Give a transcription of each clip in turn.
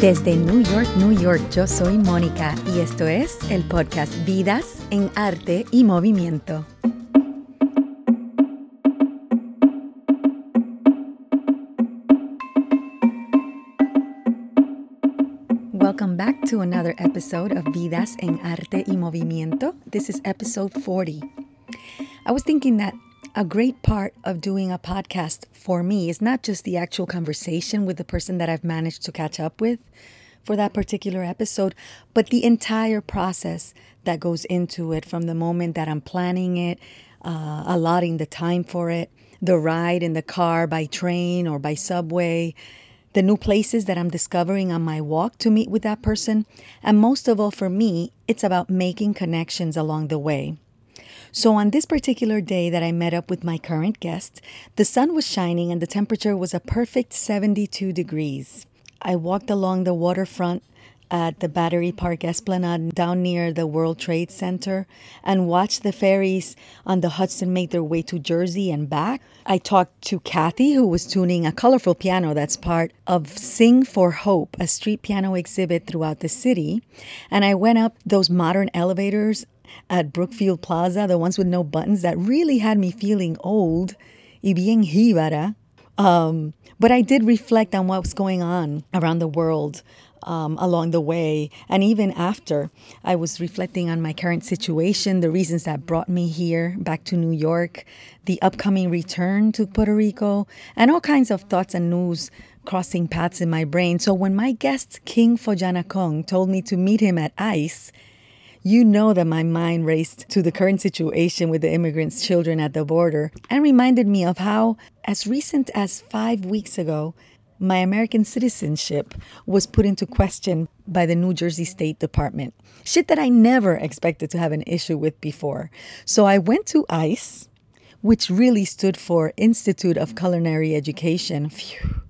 Desde New York, New York, yo soy Mónica y esto es el podcast Vidas en Arte y Movimiento. Welcome back to another episode of Vidas en Arte y Movimiento. This is episode 40. I was thinking that a great part of doing a podcast for me is not just the actual conversation with the person that I've managed to catch up with for that particular episode, but the entire process that goes into it from the moment that I'm planning it, uh, allotting the time for it, the ride in the car by train or by subway, the new places that I'm discovering on my walk to meet with that person. And most of all, for me, it's about making connections along the way. So, on this particular day that I met up with my current guest, the sun was shining and the temperature was a perfect 72 degrees. I walked along the waterfront at the Battery Park Esplanade down near the World Trade Center and watched the ferries on the Hudson make their way to Jersey and back. I talked to Kathy, who was tuning a colorful piano that's part of Sing for Hope, a street piano exhibit throughout the city. And I went up those modern elevators at Brookfield Plaza, the ones with no buttons that really had me feeling old y bien jíbara. Um, but I did reflect on what was going on around the world um, along the way. And even after, I was reflecting on my current situation, the reasons that brought me here back to New York, the upcoming return to Puerto Rico, and all kinds of thoughts and news crossing paths in my brain. So when my guest, King Phojanakong, told me to meet him at ICE, you know that my mind raced to the current situation with the immigrants' children at the border and reminded me of how, as recent as five weeks ago, my American citizenship was put into question by the New Jersey State Department. Shit that I never expected to have an issue with before. So I went to ICE, which really stood for Institute of Culinary Education. Phew.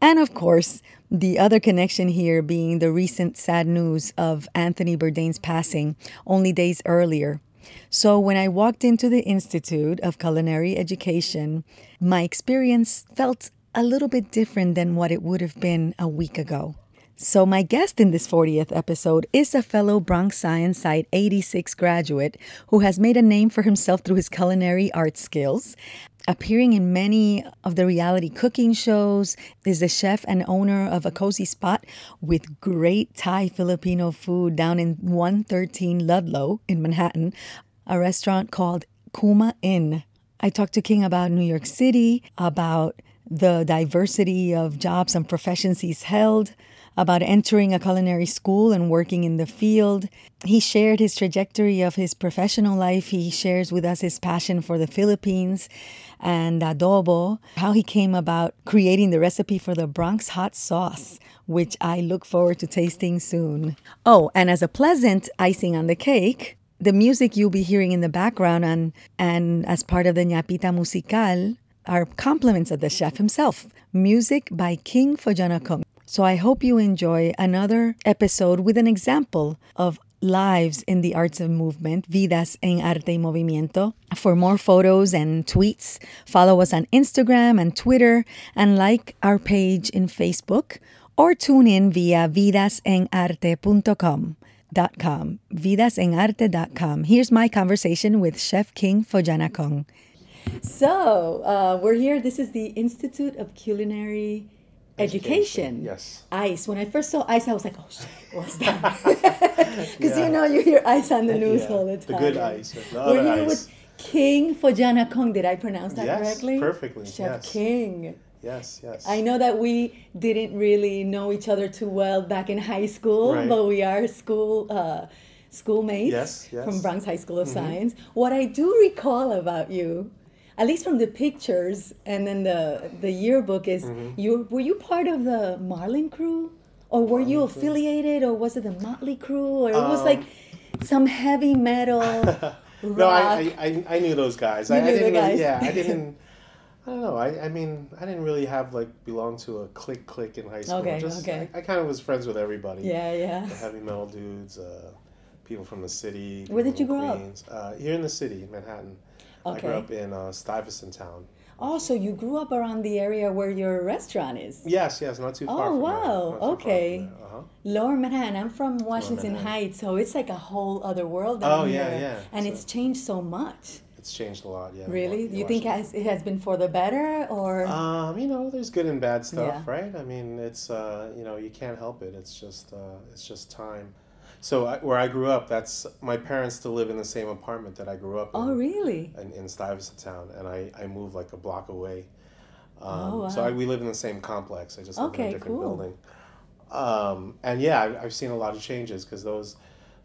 And of course, the other connection here being the recent sad news of Anthony Bourdain's passing only days earlier. So, when I walked into the Institute of Culinary Education, my experience felt a little bit different than what it would have been a week ago. So, my guest in this 40th episode is a fellow Bronx Science Site 86 graduate who has made a name for himself through his culinary art skills appearing in many of the reality cooking shows, is the chef and owner of a cozy spot with great Thai Filipino food down in 113 Ludlow in Manhattan, a restaurant called Kuma Inn. I talked to King about New York City, about the diversity of jobs and professions he's held, about entering a culinary school and working in the field. He shared his trajectory of his professional life. He shares with us his passion for the Philippines and adobo, how he came about creating the recipe for the Bronx hot sauce, which I look forward to tasting soon. Oh, and as a pleasant icing on the cake, the music you'll be hearing in the background and, and as part of the Ñapita Musical are compliments of the chef himself. Music by King Phojanakong. So I hope you enjoy another episode with an example of lives in the arts of movement, Vidas en Arte y Movimiento. For more photos and tweets, follow us on Instagram and Twitter and like our page in Facebook or tune in via vidasenarte.com. .com, vidasenarte.com. Here's my conversation with Chef King Phojanakong. So, uh, we're here. This is the Institute of Culinary Education. Yes. ICE. When I first saw ICE, I was like, oh shit, what's that? Because you know, you hear ICE on the news Yeah, all the time. the good ice, We're here ice. with King Phojanakong. Did I pronounce that Yes, correctly? perfectly, Chef yes. King. Yes, yes. I know that we didn't really know each other too well back in high school, Right. but we are school uh, schoolmates Yes, yes. Mm-hmm. from Bronx High School of Science. What I do recall about you, at least from the pictures and then the the yearbook, is Mm-hmm. you were you part of the Marlin crew, or were you affiliated, or was it the Motley crew, or it was Um, like some heavy metal? no? I, I, I, knew those guys. You I, knew I the didn't guys. Yeah, I didn't. I don't know. I, I mean, I didn't really have like belong to a clique clique in high school. Okay, Just, okay. I, I kind of was friends with everybody. yeah, yeah. The heavy metal dudes, uh, people from the city. Where did you grow up? Uh, here in the city, Manhattan. I grew up in uh, Stuyvesant Town. Oh, so you grew up around the area where your restaurant is. Yes, yes, not too far Oh, wow. there. Not from Okay. Uh-huh. Lower Manhattan. I'm from Washington Heights, so it's like a whole other world down Oh, here. yeah, yeah. And So- it's changed so much. It's changed a lot, yeah. Really? Do you think it has, it has been for the better or? Um, you know, there's good and bad stuff, Yeah. right? I mean, it's uh, you know, you can't help it. It's just uh, it's just time. So I, where I grew up, that's my parents still live in the same apartment that I grew up in. oh, really? in, in Stuyvesant Town, and I, I moved like a block away. Um, Oh, So wow. I, we live in the same complex. I just live in a different cool. building. Um, and yeah, I, I've seen a lot of changes because those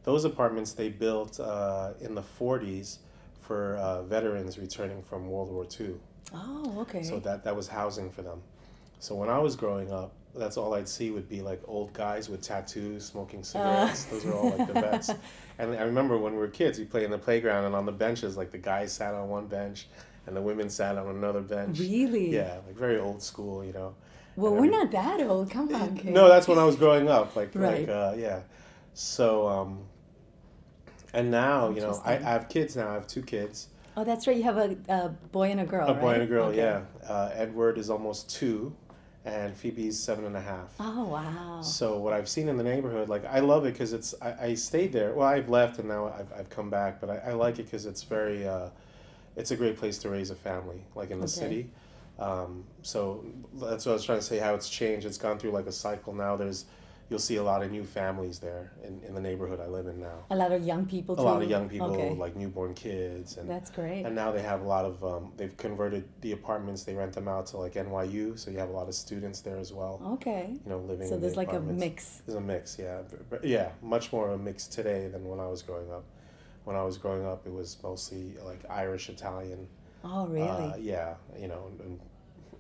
those apartments they built uh, in the '40s for uh, veterans returning from World War II. Oh, okay. So that that was housing for them. So when I was growing up, that's all I'd see would be like old guys with tattoos, smoking cigarettes. Those are all like the vets. And I remember when we were kids, we played in the playground, and on the benches, like the guys sat on one bench, and the women sat on another bench. really? Yeah, like very old school, you know. Well, And we're every- not that old. Come on, kid. No, that's when I was growing up. Like, Right. like, uh, yeah. So, um, and now, you know, I, I have kids now. I have two kids. Oh, that's right. You have a, a boy and a girl. A boy and a girl, Okay. yeah. Uh, Edward is almost two, and Phoebe's seven and a half. Oh, wow. So what I've seen in the neighborhood, like I love it because it's I, I stayed there. Well, I've left and now I've, I've come back, but I, I like it because it's very, uh, it's a great place to raise a family, like in the Okay. city. Um, so that's what I was trying to say. How it's changed. It's gone through like a cycle. Now there's, you'll see a lot of new families there in, in the neighborhood I live in now. A lot of young people A too. lot of young people, Okay. like newborn kids, and That's great. and now they have a lot of um, they've converted the apartments. They rent them out to like NYU, so you have a lot of students there as well. okay. You know, living. So there's the like a mix. There's a mix, yeah, yeah, much more of a mix today than when I was growing up. When I was growing up, it was mostly like Irish, Italian. Oh, really? Uh, yeah, you know, and,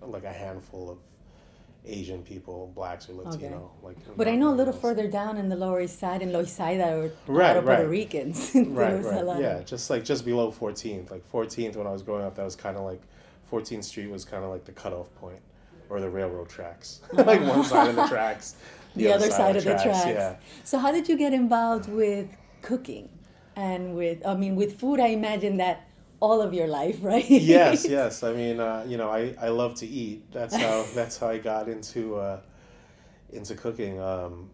and like a handful of Asian people, blacks or Latino. Like, but I know a little most. further down in the Lower East Side in Loisaida or Right, of Puerto. Ricans. Right, right, yeah, just like just below 14th. Like 14th, when I was growing up, that was kind of like 14th Street was kind of like the cutoff point, or the railroad tracks. like one side of the tracks, the, other side of the tracks. Yeah. So how did you get involved with cooking and with I mean with food? I imagine that all of your life, right? yes, yes. I mean, uh, you know, I, I love to eat. That's how that's how I got into uh, into cooking. Um,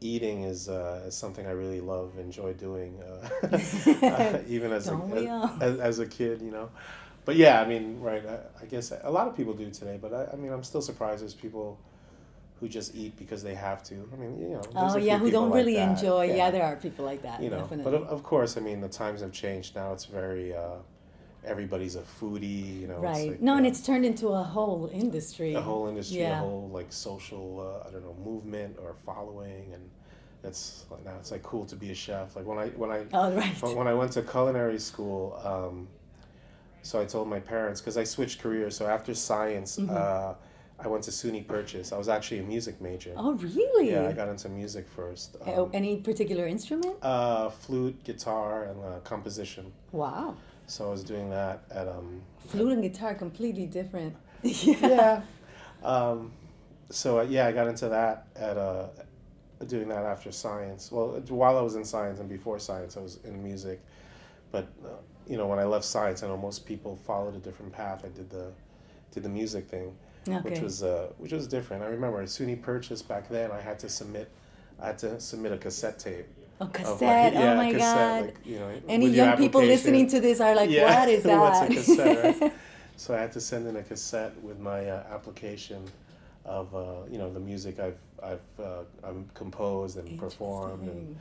eating is uh, is something I really love, enjoy doing, uh, uh, even as a, Don't we all? as, as a kid, you know. But yeah, I mean, right? I, I guess a lot of people do today, but I, I mean, I'm still surprised there's people who just eat because they have to. I mean, you know. Oh yeah, who don't like really that. enjoy. Yeah. there are people like that. you know definitely. but of, of course i mean the times have changed now it's very uh, everybody's a foodie you know it's right. like, no, and it's turned into a whole industry. a whole industry a whole like social uh, i don't know movement or following and it's like now it's like cool to be a chef like when i when i Oh right. when when i went to culinary school um, so i told my parents because i switched careers so after science Mm-hmm. uh, i went to suny purchase i was actually a music major Oh really? yeah i got into music first um, Oh, Any particular instrument? uh, flute guitar and uh, composition Wow. So I was doing that at um Flute and guitar completely different. yeah. yeah. Um, so uh, yeah, I got into that at uh doing that after science. Well, while I was in science and before science, I was in music. But uh, you know, when I left science, I know most people followed a different path. I did the did the music thing, which was uh, which was different. I remember at SUNY Purchase back then, I had to submit I had to submit a cassette tape. A of, cassette. like, yeah, oh my cassette, god. like, you know, Any young people listening to this are like, Yeah, what is that? cassette, right? So I had to send in a cassette with my uh, application of uh, you know the music I've I've uh, I'm composed and performed, and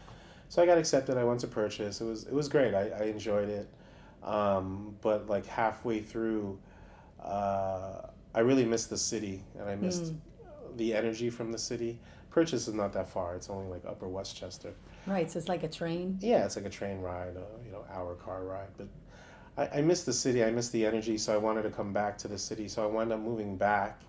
so I got accepted. I went to purchase. It was it was great. I, I enjoyed it, um, but like halfway through, uh, I really missed the city, and I missed Hmm. the energy from the city. Purchase is not that far. It's only like Upper Westchester. Right, so it's like a train. Yeah, it's like a train ride, a you know hour car ride. But I, I miss the city. I miss the energy. So I wanted to come back to the city. So I wound up moving back,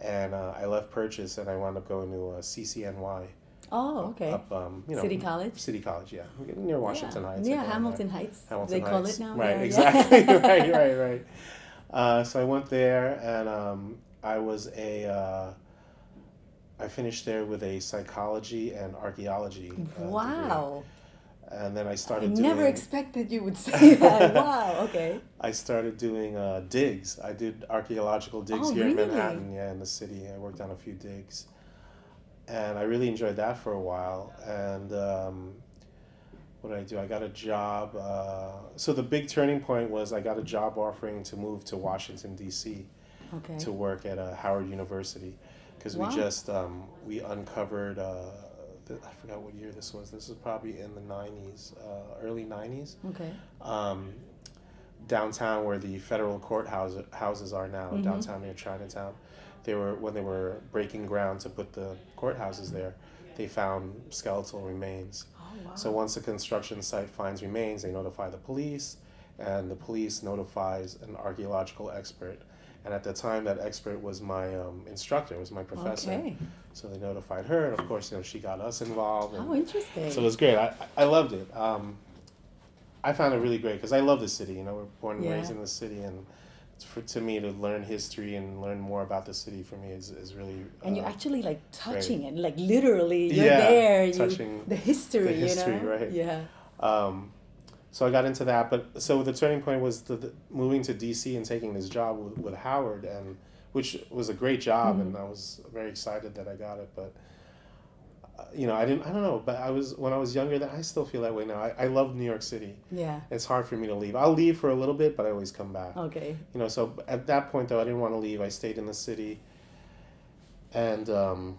and uh, I left Purchase, and I wound up going to uh, CCNY. Oh, okay. Up, um, you know, City College? City College, yeah, near Washington yeah. Heights. Yeah, Hamilton there. Heights. Hamilton they call it now. Right, yeah, exactly. Yeah. right, right, right. Uh, so I went there, and um, I was a. I finished there with a psychology and archaeology. Uh, degree. wow. and then I I started. never doing, expected you would say that. wow. Okay. I started doing uh, digs. I did archaeological digs Oh, here in? Manhattan, yeah, in the city. I worked on a few digs, and I really enjoyed that for a while. And um, what did I do? I got a job. Uh, so the big turning point was I got a job offering to move to Washington D.C. Okay. to work at uh, Howard University because Wow. we just um, we uncovered. Uh, the, I forgot what year this was. This is probably in the '90s, uh, early '90s Okay. um, downtown where the federal courthouse houses are now, Mhm. downtown near Chinatown. They were when they were breaking ground to put the courthouses there. They found skeletal remains. Oh wow. So once the construction site finds remains, they notify the police, and the police notifies an archaeological expert. And at the time, that expert was my um, instructor, was my professor. Okay. So they notified her, and of course, you know, she got us involved. And How interesting. so it was great. I, I loved it. Um, I found it really great because I love the city. You know, we're born and Yeah. raised in the city, and for, to me to learn history and learn more about the city for me is, is really. and you're uh, actually like touching it, like literally, you're Yeah, there. You, touching the history, the history, you know. right. Yeah. Um, so I got into that, but so the turning point was the, the moving to DC and taking this job with, with Howard, and which was a great job, and I was very excited that I got it. But uh, you know, I didn't. I don't know, but I was when I was younger. That I still feel that way now. I, I love New York City. Yeah. It's hard for me to leave. I'll leave for a little bit, but I always come back. Okay. You know, so at that point though, I didn't want to leave. I stayed in the city, and um,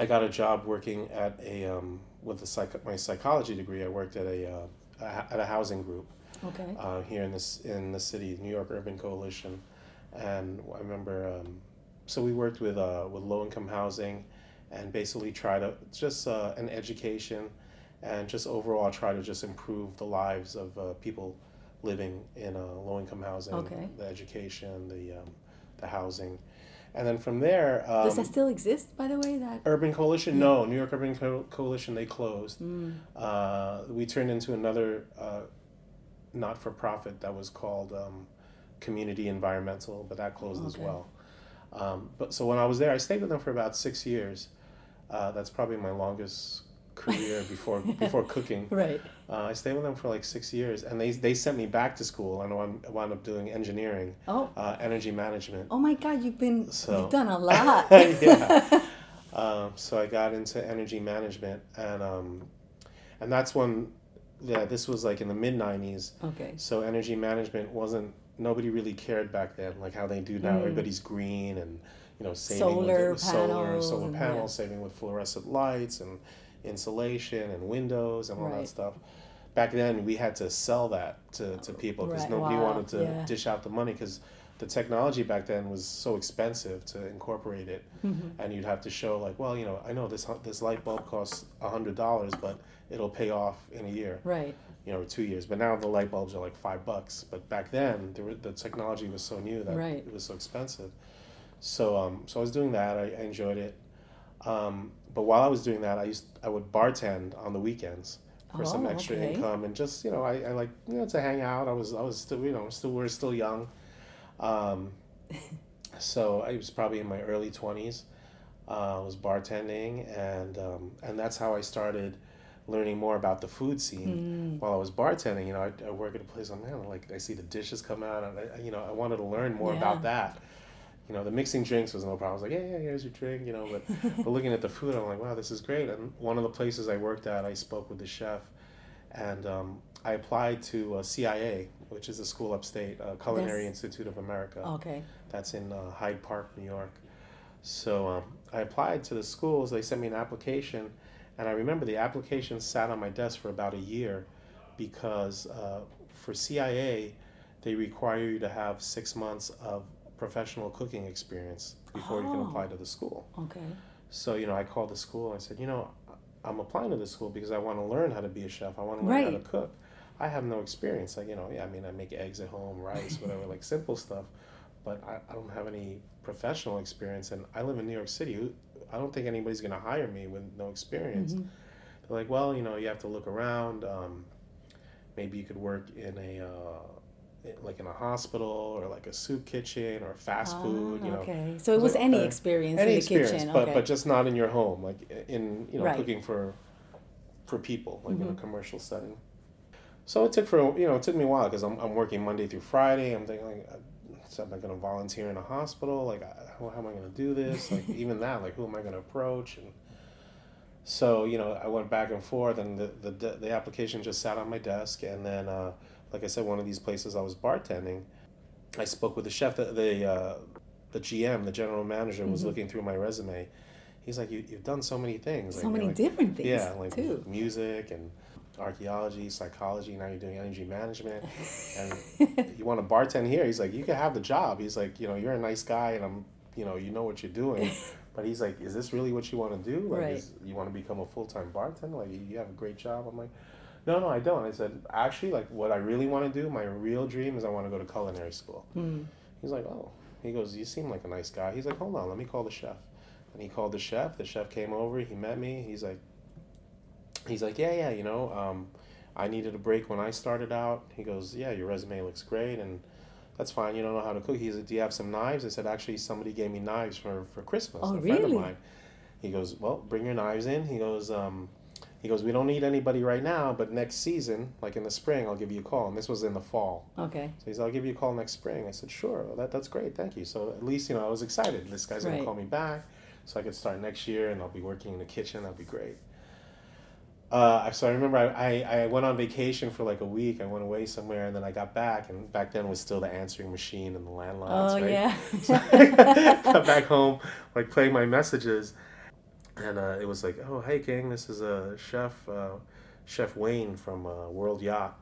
I got a job working at a um, with the psych- my psychology degree. I worked at a, uh, a at a housing group Okay. uh, here in this in the city, New York Urban Coalition, and I remember. Um, so we worked with uh, with low income housing, and basically try to just uh, an education, and just overall try to just improve the lives of uh, people living in uh, low income housing, Okay. the education, the um, the housing, and then from there. Um, Does that still exist, by the way? That. Urban Coalition? No, New York Urban Co- Coalition. They closed. Mm. Uh, we turned into another uh, not for profit that was called um, Community Environmental, but that closed as well. Um, but so when I was there, I stayed with them for about six years. Uh, that's probably my longest career before before cooking. Right. Uh, I stayed with them for like six years, and they they sent me back to school, and I wound, up doing engineering, Oh. uh, energy management. Oh my God! You've been. So- You've done a lot. yeah. Um, so I got into energy management, and um, and that's when, yeah, this was like in the mid '90s. okay. So energy management wasn't nobody really cared back then, like how they do now. Mm. Everybody's green and you know saving Solar with, with solar, panels solar panels, yeah. saving with fluorescent lights and insulation and windows and all Right. that stuff. Back then, we had to sell that to, to people because Right. nobody Wow. wanted to Yeah. dish out the money because the technology back then was so expensive to incorporate it, Mm-hmm. and you'd have to show like, well, you know, I know this this light bulb costs a hundred dollars, but it'll pay off in a year Right. you know, two years. But now the light bulbs are like five bucks. But back then, there were, the technology was so new that Right. it was so expensive. So, um, so I was doing that. I, I enjoyed it. Um, but while I was doing that, I used I would bartend on the weekends for some Oh, extra okay. income and just you know I, I like you know to hang out. I was I was still you know still we are still young. Um, so I was probably in my early twenties. Uh, I was bartending and um, and that's how I started learning more about the food scene Mm. while I was bartending. You know, I, I work at a place. I'm man, like I see the dishes come out, and I, you know, I wanted to learn more Yeah. about that. You know, the mixing drinks was no problem. I was like, yeah, yeah, here's your drink. You know, but but looking at the food, I'm like, wow, this is great. And one of the places I worked at, I spoke with the chef, and um, I applied to uh, CIA, which is a school upstate, uh, Culinary Institute of America. Okay. That's in uh, Hyde Park, New York. So um, I applied to the schools. They sent me an application, and I remember the application sat on my desk for about a year, because uh, for CIA, they require you to have six months of professional cooking experience before you can Oh. apply to the school. Okay. So you know, I called the school and I said, you know, I'm applying to this school because I want to learn how to be a chef. I want to learn how to cook. I have no experience. Like you know, yeah, I mean, I make eggs at home, rice, whatever, like simple stuff. But I, I don't have any professional experience, and I live in New York City. I don't think anybody's gonna hire me with no experience. Mhm. They're like, well, you know, you have to look around. Um, maybe you could work in a uh, like in a hospital or like a soup kitchen or fast food. Ah, You know, Okay. So it was like, any uh, experience any in the experience, kitchen. but okay. but just not in your home, like in you know Right. cooking for for people, like in a commercial setting. So it took for you know it took me a while because I'm, I'm working Monday through Friday. I'm thinking like, uh, so am I going to volunteer in a hospital? Like, how, how am I going to do this? Like even that, like who am I going to approach? And so you know I went back and forth, and the the, the, the application just sat on my desk, and then uh, like I said, one of these places I was bartending, I spoke with the chef, the the, uh, the GM, the general manager was looking through my resume. He's like, you, you've done so many things. So Like, many like- different things yeah, like too. music and archaeology, psychology. Now you're doing energy management, and you want to bartend here. He's like, you can have the job. He's like, you know, you're a nice guy, and I'm, you know, you know what you're doing. But he's like, is this really what you want to do? Like, Right. is, you want to become a full time bartender? Like, you have a great job. I'm like, no, no, I don't. I said, actually, like, what I really want to do, my real dream is I want to go to culinary school. Hmm. He's like, oh. He goes, you seem like a nice guy. He's like, hold on, let me call the chef. And he called the chef. The chef came over. He met me. He's like, he's like, yeah, yeah, you know, um, I needed a break when I started out. He goes, yeah, your resume looks great, and that's fine. You don't know how to cook. He's like, do you have some knives? I said, actually, somebody gave me knives for for Christmas. Oh, a friend of mine. He goes, well, bring your knives in. He goes, um, he goes, we don't need anybody right now, but next season, like in the spring, I'll give you a call. And this was in the fall. Okay. So he's, I'll give you a call next spring. I said, sure. Well, that, that's great. Thank you. So at least, you know, I was excited. This guy's going to call me back so I could start next year and I'll be working in the kitchen. That'd be great. Uh, so I remember I, I, I went on vacation for like a week. I went away somewhere and then I got back and back then was still the answering machine and the landlines, Oh right? yeah. So I got back home, like playing my messages, and uh, it was like, "Oh, hey, gang, this is uh, Chef uh, Chef Wayne from uh, World Yacht.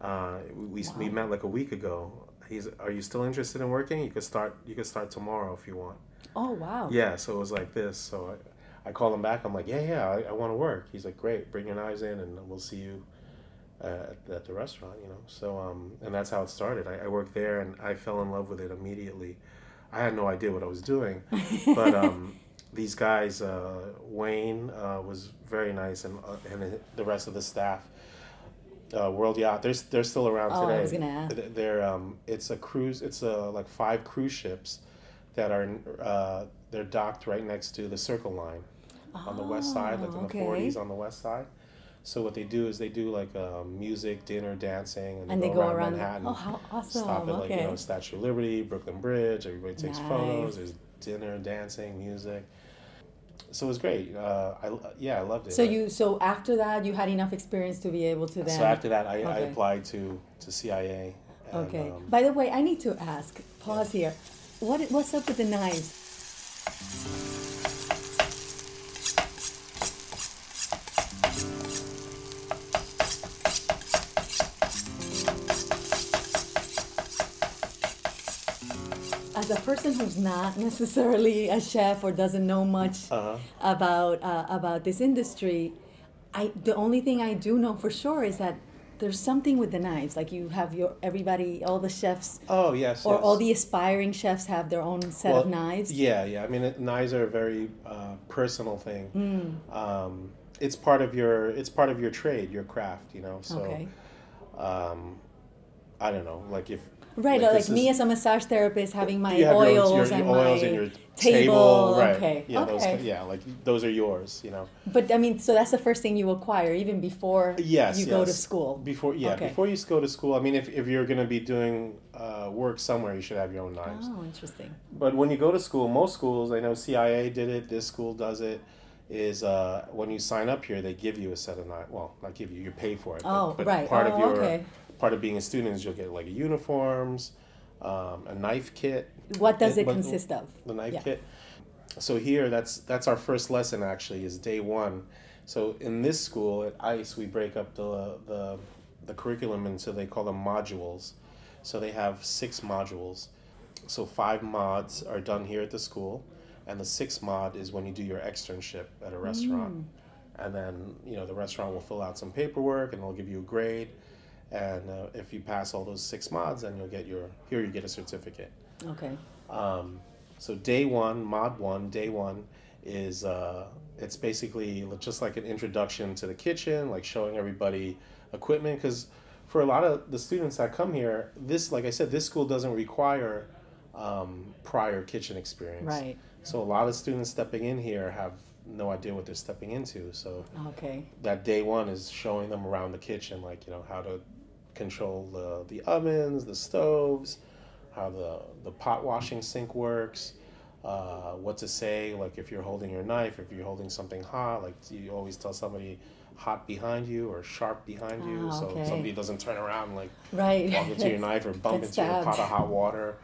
Uh, we we met like a week ago. He's, are you still interested in working? You could start. You could start tomorrow if you want. oh wow. Yeah. So it was like this. So I, I called him back. I'm like, yeah, yeah, I, I want to work. He's like, great, bring your knives in, and we'll see you. Uh, at, at the restaurant, you know, so um, and that's how it started. I, I worked there, and I fell in love with it immediately. I had no idea what I was doing, but um, these guys, uh, Wayne uh, was very nice, and uh, and the rest of the staff. Uh, World Yacht, they're they're still around Oh, I today. was gonna ask. They're um, it's a cruise. It's a like five cruise ships that are uh, they're docked right next to the Circle Line on the west side, like in Oh, okay. the forties on the west side. So what they do is they do like um, music, dinner, dancing, and, And they, go, around, around- Manhattan. oh, how awesome, Stop at like you know Statue of Liberty, Brooklyn Bridge. Everybody takes Nice. photos. There's dinner, dancing, music. So it was great. Uh, I yeah, I loved it. So you so after that you had enough experience to be able to then. so after that, I, I applied to to CIA. And, Okay. um, By the way, I need to ask. Pause here. What what's up with the knives? A person who's not necessarily a chef or doesn't know much Uh-huh. about uh, about this industry, I the only thing I do know for sure is that there's something with the knives. Like you have your everybody, all the chefs, oh yes. or yes. all the aspiring chefs have their own set of knives. Yeah, yeah. I mean, it, knives are a very uh, personal thing. Hmm. Um, it's part of your it's part of your trade, your craft. You know, so okay. um, I don't know, like if Right, like like, me is- as a massage therapist having my you your, oils, own- your, and your oils my and your table. right? Okay. Yeah, okay. those, yeah, like those are yours. You know. But I mean, so that's the first thing you acquire even before Yes. you go to yes. school. Before yeah, Okay. before you go to school. I mean, if, if you're gonna be doing uh, work somewhere, you should have your own knives. Oh, interesting. But when you go to school, most schools, I know CIA did it, this school does it, is uh, when you sign up here, they give you a set of knives. Well, not give you, you pay for it. Oh, but, but right. Part Oh, of your okay. Part of being a student is you'll get like uniforms, um, a knife kit. What does it but- consist of? The knife Yeah. kit. So here, that's that's our first lesson actually is day one. So in this school at ICE, we break up the the the curriculum into they call them modules. So they have six modules. So five mods are done here at the school, and the sixth mod is when you do your externship at a restaurant. And then you know the restaurant will fill out some paperwork and they'll give you a grade. And uh, if you pass all those six mods, then you'll get your here you get a certificate. Okay. Um, so day one, mod one, day one is uh, it's basically just like an introduction to the kitchen, like showing everybody equipment. Because for a lot of the students that come here, this, like I said, this school doesn't require um, prior kitchen experience. Right. So a lot of students stepping in here have no idea what they're stepping into. So Okay. that day one is showing them around the kitchen, like you know how to control the the ovens, the stoves, how the the pot washing sink works, uh, what to say, like if you're holding your knife, if you're holding something hot, like you always tell somebody hot behind you or sharp behind you, Ah, so okay. somebody doesn't turn around and, like Right. walk into your knife or bump into your pot of hot water.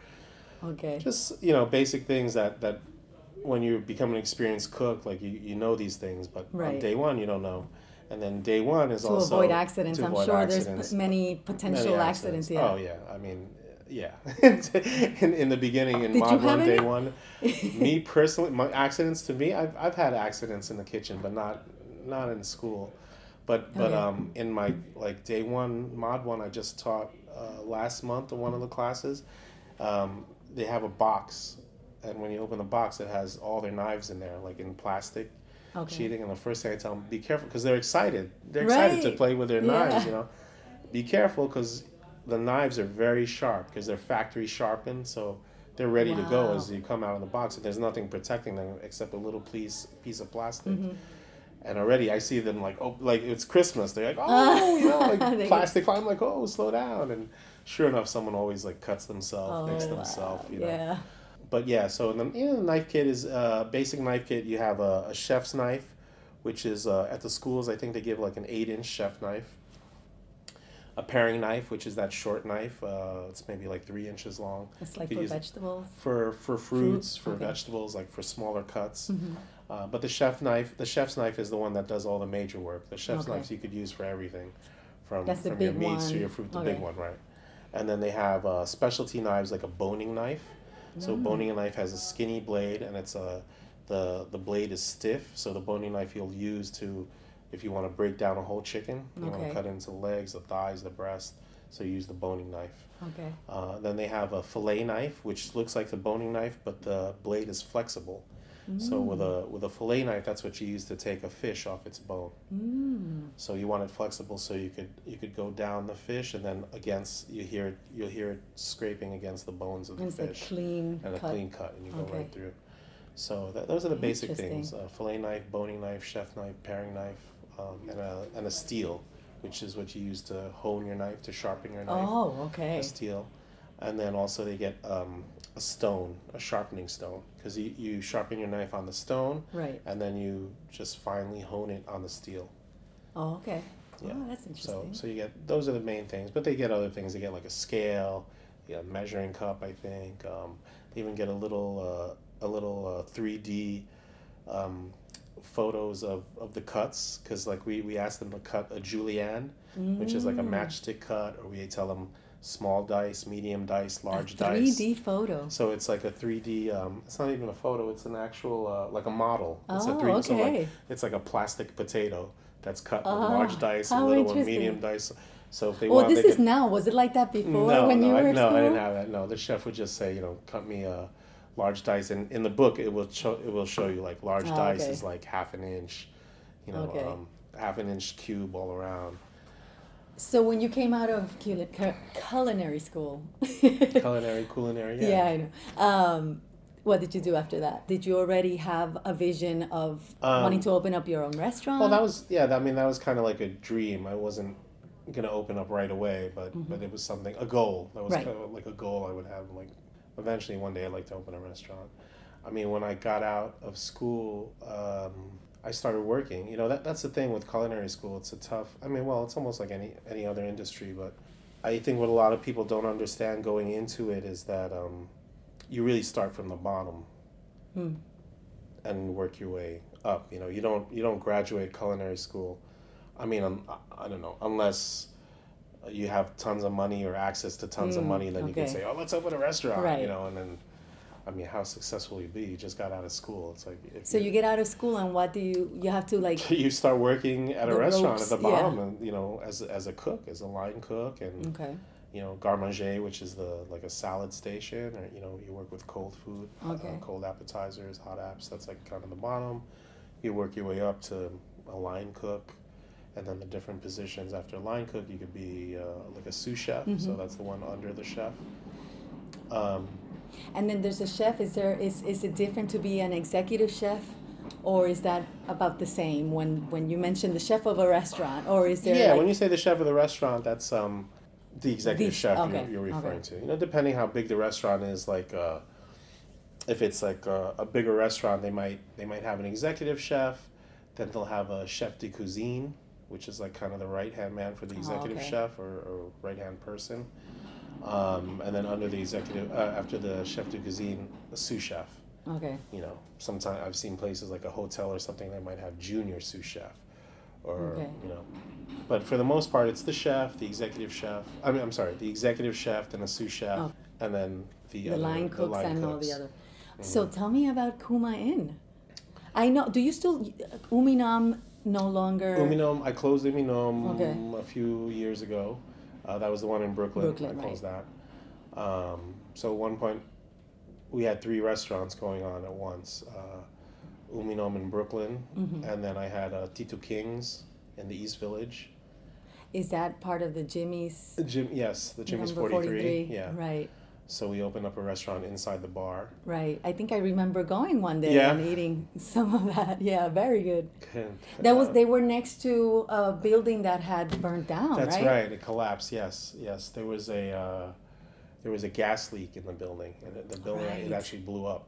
Okay. Just you know basic things that that when you become an experienced cook, like you, you know these things, but on day one you don't know. And then day one is to also avoid accidents. to I'm avoid sure accidents. there's p- many potential Many accidents. Yeah. Oh yeah, I mean, yeah. in, in the beginning, in Did mod one, day one, me personally, my accidents to me, I've, I've had accidents in the kitchen, but not not in school. But but Okay. um in my like day one mod one, I just taught uh, last month in one of the classes. Um, they have a box, and when you open the box, it has all their knives in there, like in plastic Okay. cheating. And the first thing I tell them, be careful, because they're excited. They're excited to play with their Yeah. knives. You know, be careful because the knives are very sharp because they're factory sharpened, so they're ready to go as you come out of the box. And there's nothing protecting them except a little piece piece of plastic. Mm-hmm. And already I see them like oh like it's Christmas. They're like oh you know like get- plastic. I'm like oh slow down and. Sure enough, someone always like cuts themselves, nicks Oh, wow. themselves, you know Yeah. But yeah, so the you know, the knife kit is uh, basic knife kit. You have a, a chef's knife, which is uh, at the schools. I think they give like an eight inch chef knife. A paring knife, which is that short knife. Uh, it's maybe like three inches long. It's like for vegetables. For for fruits, for okay. vegetables, like for smaller cuts. Mhm. Uh, but the chef knife, the chef's knife is the one that does all the major work. The chef's Okay. knives you could use for everything, from from your meats to your fruit. The Okay. big one, right? And then they have uh, specialty knives like a boning knife. So Mm. boning knife has a skinny blade, and it's a the the blade is stiff. So the boning knife you'll use to, if you want to break down a whole chicken, you want to cut into the legs, the thighs, the breast. So you use the boning knife. Okay. Uh, then they have a fillet knife, which looks like the boning knife, but the blade is flexible. So with a with a fillet knife, that's what you use to take a fish off its bone. Mm. So you want it flexible, so you could you could go down the fish, and then against you hear it, you'll hear it scraping against the bones of the And a fish, clean and a clean cut, and you go right through. So that, those are the basic things: uh, fillet knife, boning knife, chef knife, paring knife, um, and a and a steel, which is what you use to hone your knife, to sharpen your knife Oh, okay. a steel, and then also they get um, a stone, a sharpening stone, because you, you sharpen your knife on the stone, Right. and then you just finally hone it on the steel. Oh, okay. Yeah. Oh, that's So interesting. so so you get those are the main things, but they get other things. They get like a scale, you a measuring cup, I think. Um, they even get a little uh, a little three D. Um, photos of, of the cuts because like we, we asked them to cut a julienne which is like a Mm. matchstick cut or we tell them small dice medium dice large a dice 3D photo. so it's like a 3D. Um, it's not even a photo. It's an actual uh, like a model. It's Oh, a 3D. So like, okay. it's like a plastic potato that's cut with Oh, large dice, and little one, medium dice. So if they Oh, want, this they is could, now. Was it like that before no, when no, you I, were at no, I didn't have that. No, the chef would just say, you know, cut me a large dice, and in the book it will show it will show you like large Oh, dice okay. is like half an inch, you know, Okay. um, half an inch cube all around. So when you came out of cul- culinary school, Culinary, culinary, yeah. yeah. I know. Um, what did you do after that? Did you already have a vision of Um, wanting to open up your own restaurant? Well, that was yeah. I mean, that was kind of like a dream. I wasn't gonna open up right away, but but it was something a goal. That was Mm-hmm. Right. kind of like a goal I would have. Like eventually, one day, I'd like to open a restaurant. I mean, when I got out of school, um, I started working. You know, that that's the thing with culinary school. It's a tough. I mean, well, it's almost like any any other industry, but I think what a lot of people don't understand going into it is that um, you really start from the bottom Hmm. and work your way up. You know, you don't you don't graduate culinary school. I mean, um, I, don't know unless you have tons of money or access to tons of Mm, money, then you can say, "Oh, let's open a restaurant." Right. You know, and then, I mean, how successful you be? You just got out of school. It's like so you get out of school and what do you you have to like you start working at a restaurant ropes, at the yeah. bottom, and you know, as as a cook, as a line cook, and okay you know, garde manger, which is the like a salad station, or you know, you work with cold food, Okay. uh, cold appetizers, hot apps. That's like kind of the bottom. You work your way up to a line cook, and then the different positions after line cook. You could be uh, like a sous chef, so Mhm. that's the one under the chef. Um, and then there's a chef is there is is it different to be an executive chef or is that about the same when when you mention the chef of a restaurant, or is there? yeah, like, when you say the chef of the restaurant, that's um, the executive The- chef okay, you're, you're referring okay. to. You know, depending how big the restaurant is, like uh, if it's like a, a bigger restaurant, they might they might have an executive chef, then they'll have a chef de cuisine, which is like kind of the right hand man for the Oh, executive okay. chef or, or right hand person, um, and then under the executive uh, after the chef de cuisine, a sous chef. okay, You know, sometimes I've seen places like a hotel or something that might have junior sous chef, or Okay. you know, but for the most part, it's the chef, the executive chef. I mean, I'm sorry, the executive chef, then a sous chef, Oh. and then the the other, line cooks line and all the other. So tell me about Kuma Inn. I know. Do you still Umi Nom no longer? Umi Nom, I closed Umi Nom Okay. a few years ago. Uh, that was the one in Brooklyn. Brooklyn, I closed that. Um, so at one point, we had three restaurants going on at once. Uh, Umi Nom in Brooklyn, Mm-hmm. and then I had uh, Tito King's in the East Village. Is that part of the Jimmy's? Jim, yes, the Jimmy's number 43. Yeah. Right. So we opened up a restaurant inside the bar. Right. I think I remember going one day Yeah. and eating some of that. Yeah, very good. That was uh, they were next to a building that had burned down, That's right? right. It collapsed. Yes, yes. There was a uh, there was a gas leak in the building, and the building it actually blew up,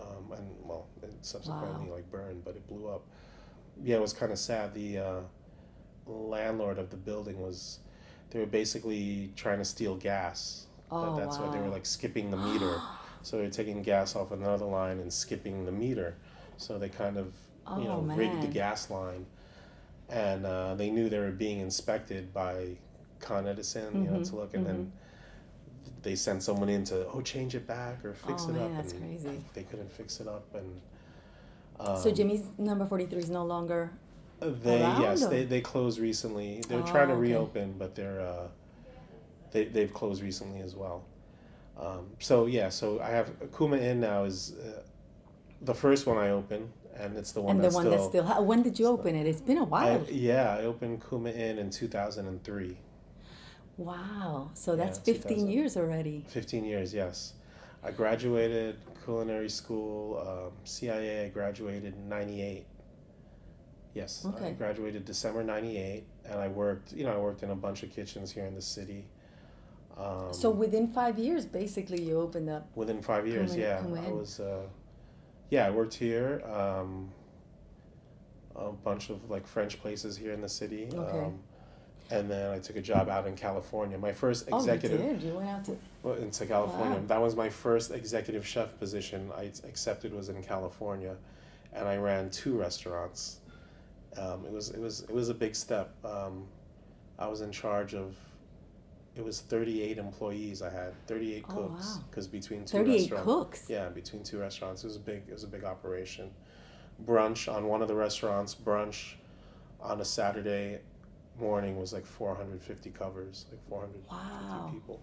um, and well, it subsequently Wow. like burned, but it blew up. Yeah, it was kind of sad. The uh, landlord of the building was they were basically trying to steal gas. Oh, That- that's why they were like skipping the meter. so they're taking gas off another line and skipping the meter. So they kind of you Oh, know rigged the gas line, and uh, they knew they were being inspected by Con Edison, you know, Mhm, to look, and then they sent someone in to oh change it back or fix Oh, it man, up, that's and crazy. they couldn't fix it up, and um, So Jimmy's number forty three is no longer. they around, yes or- they, they closed recently. They're Oh, trying to okay. reopen, but they're uh, they they've closed recently as well. Um, so yeah, so I have Kuma Inn now is uh, the first one I opened, and it's the one and the that's one still. that's still. how- When did you open it? It's been a while. yeah, I opened Kuma Inn in two thousand and three. wow. So Yeah, that's fifteen years already. 15 years, yes. I graduated culinary school, um, CIA, I graduated in 98. Yes, I Okay. graduated December 98, and I worked, you know, I worked in a bunch of kitchens here in the city. Um, So within five years, basically, you opened up. within five years, yeah, I was, uh, yeah, I worked here, um, a bunch of like French places here in the city. Okay. Um, and then I took a job out in California. My first executive Oh, you did. You went out to. well, into California. Wow. That was my first executive chef position I accepted was in California, and I ran two restaurants. Um, it was it was it was a big step. Um, I was in charge of. It was thirty eight employees. I had thirty eight Oh, cooks wow. because between two 38 restaurants. cooks. Yeah, between two restaurants, it was a big it was a big operation. Brunch on one of the restaurants. Brunch on a Saturday morning was like 450 covers, like 450 Wow. people.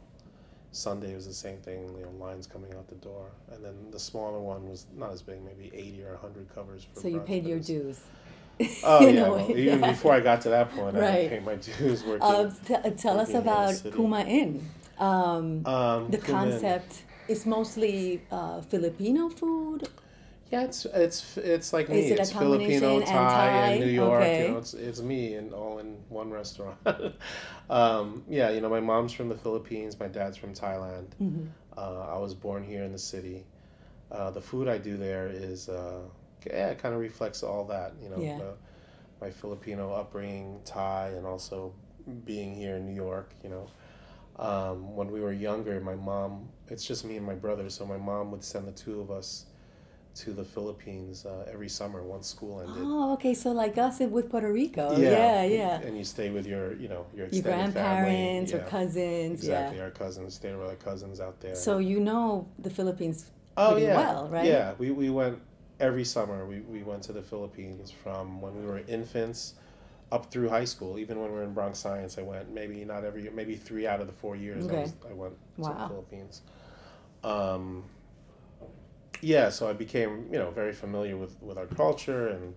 Sunday was the same thing, you know, lines coming out the door. And then the smaller one was not as big, maybe 80 or 100 covers for So you paid your dues. Oh, yeah. well, even yeah. before I got to that point, I Right. had paid my dues working. Uh, t- tell us in about city. Kuma Inn. Um, um, the in. concept is mostly uh, Filipino food. Yeah, it's it's it's like me. it it's Filipino, combination and Thai, Thai? and New York. Okay. You know, it's it's me and all in one restaurant. um, yeah, you know, my mom's from the Philippines. My dad's from Thailand. Mm-hmm. Uh, I was born here in the city. Uh, the food I do there is uh, yeah, it kind of reflects all that. You know, Yeah. the- my Filipino upbringing, Thai, and also being here in New York. You know. Um, when we were younger, my mom, it's just me and my brother, so my mom would send the two of us to the Philippines uh, every summer once school ended. Oh, okay. So like us with Puerto Rico. Yeah, yeah. And you stay with your, you know, your Your grandparents family. or cousins. Exactly, our cousins stayed with our cousins out there. So you know the Philippines oh pretty yeah, well, right? Yeah, we, we went every summer. We, we went to the Philippines from when we were infants up through high school. Even when we were in Bronx Science, I went maybe not every year, maybe three out of the four years I, was, I went to the Philippines. Um, yeah, so I became you know very familiar with, with our culture and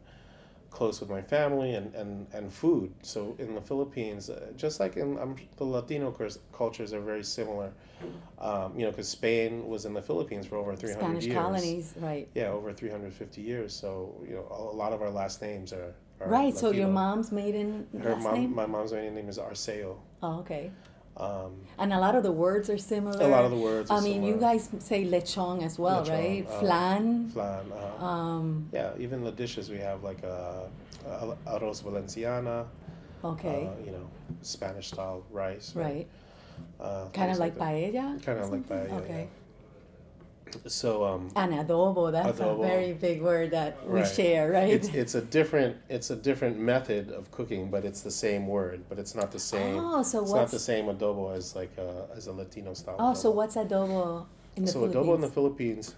close with my family and, and, and food. So in the Philippines, uh, just like in um, the Latino curs- cultures are very similar. Um, you know, because Spain was in the Philippines for over 300 Spanish years. colonies, right? Yeah, over 350 years. So, you know, a lot of our last names are. are Right. So your mom's maiden Her last mom, name? my mom's maiden name is Arceo. Oh, okay. Um, And a lot of the words are similar. a lot of the words. Are I mean, you guys say lechon as well, Lechon, right? uh, Flan. Flan. Uh, Um, yeah, even the dishes we have like uh, uh, arroz valenciana. okay. Uh, you know, Spanish style rice. right. Uh, Kind of like that. paella. Kind of like paella. Okay. Yeah. So um, And adobo, that's Adobo. a very big word that we Right. share, right? it's it's a different it's a different method of cooking, but it's the same word, but it's not the same. oh, so it's not the same adobo as like a, as a Latino style. oh, so what's adobo in the Philippines? so Philippines? adobo in the Philippines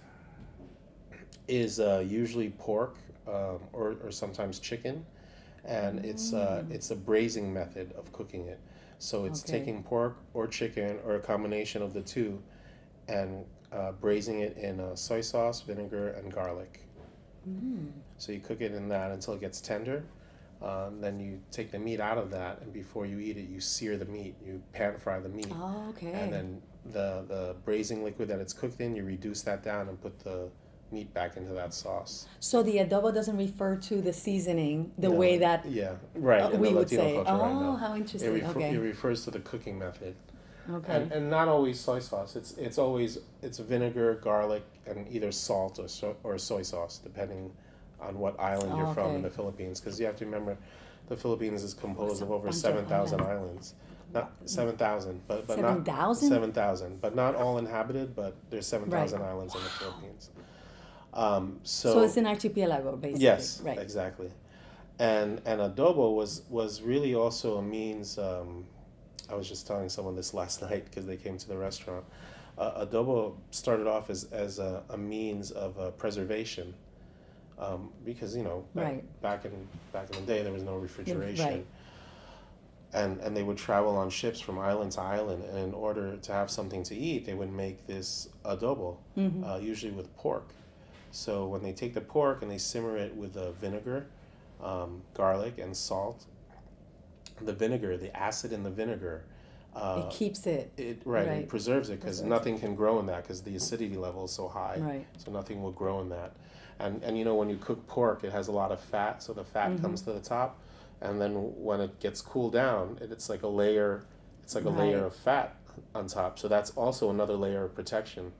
is uh, usually pork um, or, or sometimes chicken, and it's uh, it's a braising method of cooking it. So it's Okay. taking pork or chicken or a combination of the two, and uh, braising it in uh, soy sauce, vinegar, and garlic. So you cook it in that until it gets tender. Um, then you take the meat out of that, and before you eat it, you sear the meat. You pan fry the meat Oh, okay. and then the the braising liquid that it's cooked in, you reduce that down and put the meat back into that sauce. so the adobo doesn't refer to the seasoning the No, way that yeah, right. uh, we would say. Oh, right how It, interesting. refer, okay. it refers to the cooking method, okay. and, and not always soy sauce. It's it's always it's vinegar, garlic, and either salt or so, or soy sauce, depending on what island Oh, you're from in the Philippines. Because you have to remember, the Philippines is composed of over seven thousand islands. Not seven thousand, but but Seven not thousand? Seven thousand, but not all inhabited. But there's seven thousand islands in the Philippines. Um, so, So it's an archipelago, basically. yes, Right. exactly. And and adobo was was really also a means. Um, I was just telling someone this last night because they came to the restaurant. Uh, adobo started off as as a, a means of uh, preservation. Um, because you know back, Right. back in back in the day there was no refrigeration right. and and they would travel on ships from island to island and in order to have something to eat they would make this adobo Mm-hmm. uh, usually with pork so when they take the pork and they simmer it with uh, vinegar um, garlic and salt the vinegar the acid in the vinegar uh, it keeps it. it right, Right. it preserves it because nothing can grow in that because the acidity level is so high Right. so nothing will grow in that and and you know when you cook pork it has a lot of fat so the fat Mm-hmm. comes to the top and then when it gets cooled down it, it's like a layer it's like a layer of fat on top so that's also another layer of protection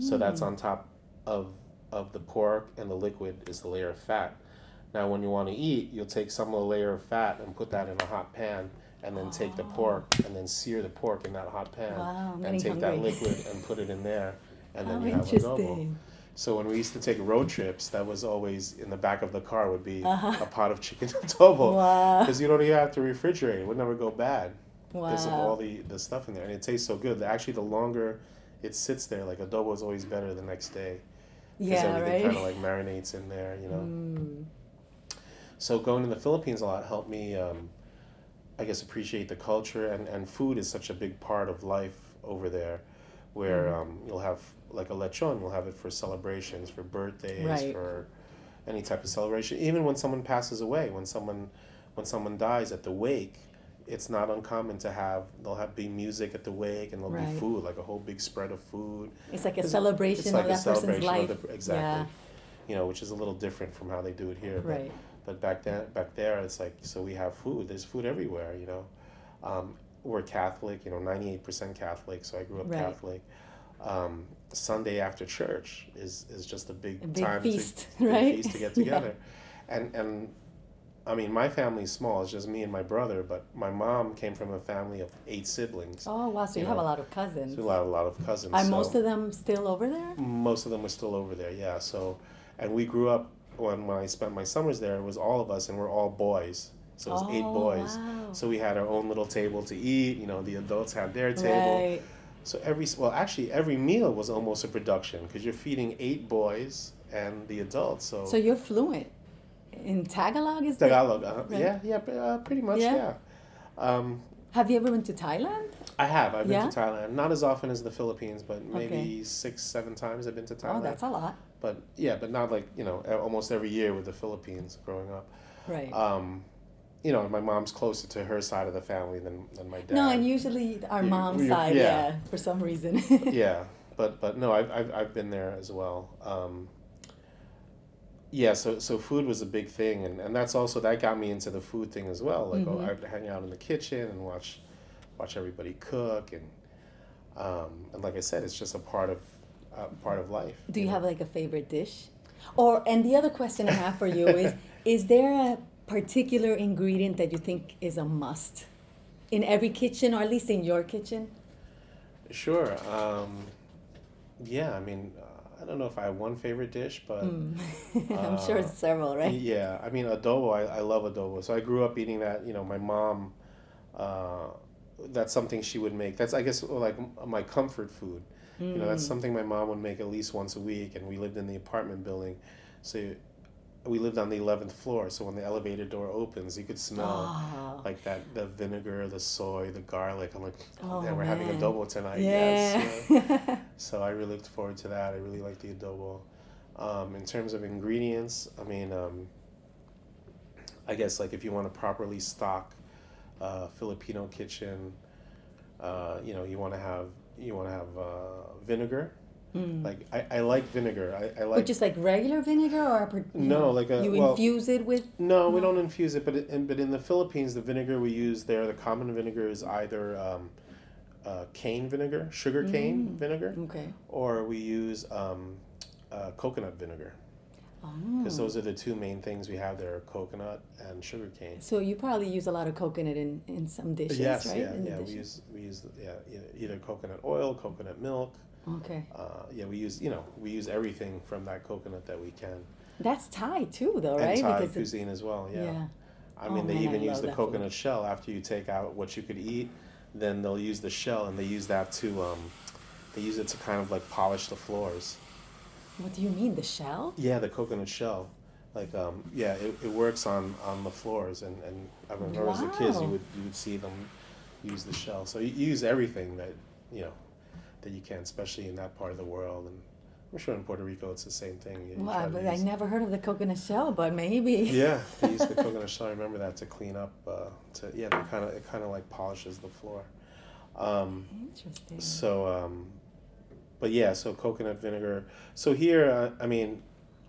so that's Mm. on top of of the pork and the liquid is the layer of fat now when you want to eat you'll take some of the layer of fat and put that in a hot pan and then take the pork and then sear the pork in that hot pan Oh. Wow, and take that liquid and put it in there and then you have adobo interesting. so when we used to take road trips, that was always in the back of the car would be Uh-huh. a pot of chicken adobo Wow. because you don't even have to refrigerate; it would never go bad because of all the the stuff in there, and it tastes so good. Actually, the longer it sits there, like adobo is always better the next day because Yeah, everything right. kind of like marinates in there, you know. Mm. So going to the Philippines a lot helped me, um, I guess, appreciate the culture and, and food is such a big part of life over there, where Mm-hmm. um, you'll have like a lechon, you'll have it for celebrations, for birthdays, Right. for any type of celebration. Even when someone passes away, when someone when someone dies at the wake, it's not uncommon to have they'll have be music at the wake and there'll Right. be food like a whole big spread of food. It's like a It's- celebration it's like of a that person's celebration life. of the, exactly. You know, which is a little different from how they do it here. Yeah. but- Right. But back then, back there, it's like so we have food. There's food everywhere. You know, um, we're Catholic. You know, ninety eight percent Catholic. So I grew up Right. Catholic. Um, Sunday after church is is just a big, A big time feast, to right? feast to get Yeah. together, and and. I mean, my family's small. It's just me and my brother. But my mom came from a family of eight siblings. Oh wow! So you You have a lot of cousins. So a lot, a lot of cousins. Are so most of them still over there? most of them were still over there. Yeah. So, and we grew up when when I spent my summers there. It was all of us, and we're all boys. So it was eight Oh, boys. wow. So we had our own little table to eat. You know, the adults had their table. Right. So every well, actually, every meal was almost a production because you're feeding eight boys and the adults. So, So you're fluent in Tagalog, is that? Tagalog, uh, Right. yeah, yeah, uh, pretty much, Yeah? yeah. Um, Have you ever been to Thailand? I have. I've been to Thailand, not as often as the Philippines, but maybe Okay. six, seven times I've been to Thailand. Oh, that's a lot. But yeah, but not like you know almost every year with the Philippines growing up. Right. Um, you know, my mom's closer to her side of the family than, than my dad. no, and usually our You- mom's you- side, yeah. yeah. for some reason. yeah, but but no, I've I've, I've been there as well. Um, yeah, so so food was a big thing, and, and that's also that got me into the food thing as well. Like oh, Mhm. I'd hang out in the kitchen and watch watch everybody cook, and um, and like I said, it's just a part of uh, part of life. Do you know? have like a favorite dish? Or and the other question I have for you is is there a particular ingredient that you think is a must in every kitchen or at least in your kitchen? Sure. Um, yeah, I mean, uh, I don't know if I have one favorite dish, but Mm. I'm sure it's several, right? Yeah, I mean adobo. I, I love adobo. So I grew up eating that. You know, my mom. Uh, that's something she would make. That's I guess like my comfort food. You know, that's Mm. something my mom would make at least once a week, and we lived in the apartment building, so we lived on the eleventh floor. So when the elevator door opens, you could smell Oh, like that the vinegar, the soy, the garlic. I'm like, Oh, man, we're having man. adobo tonight. yeah. Yes. yeah. So I really looked forward to that. I really like the adobo. Um, in terms of ingredients, I mean, um, I guess like if you want to properly stock uh, Filipino kitchen, uh, you know, you want to have you want to have uh, vinegar. Mm. Like I, I like vinegar. I, I like. But just like regular vinegar or No, like a- you well- infuse it with no, we No. don't infuse it, but it, in, but in the Philippines, the vinegar we use there, the common vinegar is either um, uh, cane vinegar, sugar cane Mm. vinegar, Okay. or we use um, uh, coconut vinegar because Oh. those are the two main things we have there: coconut and sugar cane. So you probably use a lot of coconut in, in some dishes, yes, right? yeah, in yeah. We use we use yeah either, coconut oil, coconut milk. Okay. Uh, yeah, we use you know we use everything from that coconut that we can. That's Thai too, though, right? and Thai Because cuisine as well. yeah. Yeah. I Oh, mean, they man, I even use the that food. coconut shell after you take out what you could eat. Then they'll use the shell, and they use that to um, they use it to kind of like polish the floors. What do you mean, the shell? Yeah, the coconut shell, like um, yeah, it, it works on on the floors, and and I remember as a kid, you would you would see them use the shell. So you use everything that you know that you can, especially in that part of the world, and I'm sure in Puerto Rico it's the same thing. You Well, I, but I never heard of the coconut shell, but maybe. yeah, they use the coconut shell. I remember that to clean up. Uh, to yeah, kind of it kind of like polishes the floor. Um, Interesting. so, um, but yeah, so coconut vinegar. So here, uh, I mean,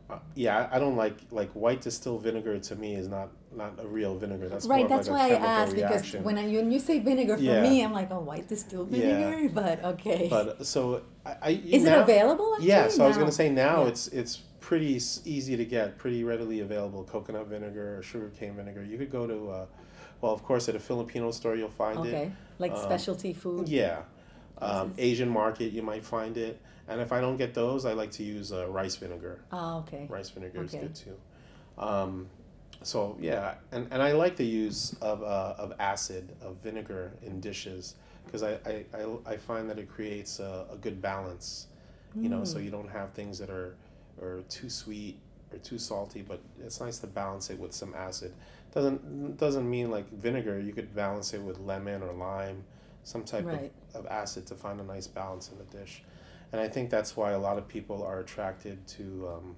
uh, yeah, I don't like like white distilled vinegar. To me, is not not a real vinegar. That's right, that's of why I a I chemical asked because when I when you say vinegar for Yeah. me, I'm like, oh, white distilled Yeah. vinegar, but okay. But so I, I Is now, it available? Actually? Yeah, so I was gonna say now Yeah. it's it's pretty easy to get, pretty readily available. Coconut vinegar or sugarcane vinegar. You could go to, uh, well, of course, at a Filipino store you'll find it. Okay, like Um, specialty food. Yeah. Um, Asian market, you might find it. And if I don't get those, I like to use uh, rice vinegar. Oh, okay. Rice vinegar Okay. is good too. Um, so yeah, and, and I like the use of, uh, of acid of vinegar in dishes because I, I, I, I find that it creates a, a good balance. You know, Mm. so you don't have things that are are too sweet or too salty, but it's nice to balance it with some acid. Doesn't doesn't mean like vinegar. You could balance it with lemon or lime, some type Right. of, of acid to find a nice balance in the dish. And I think that's why a lot of people are attracted to um,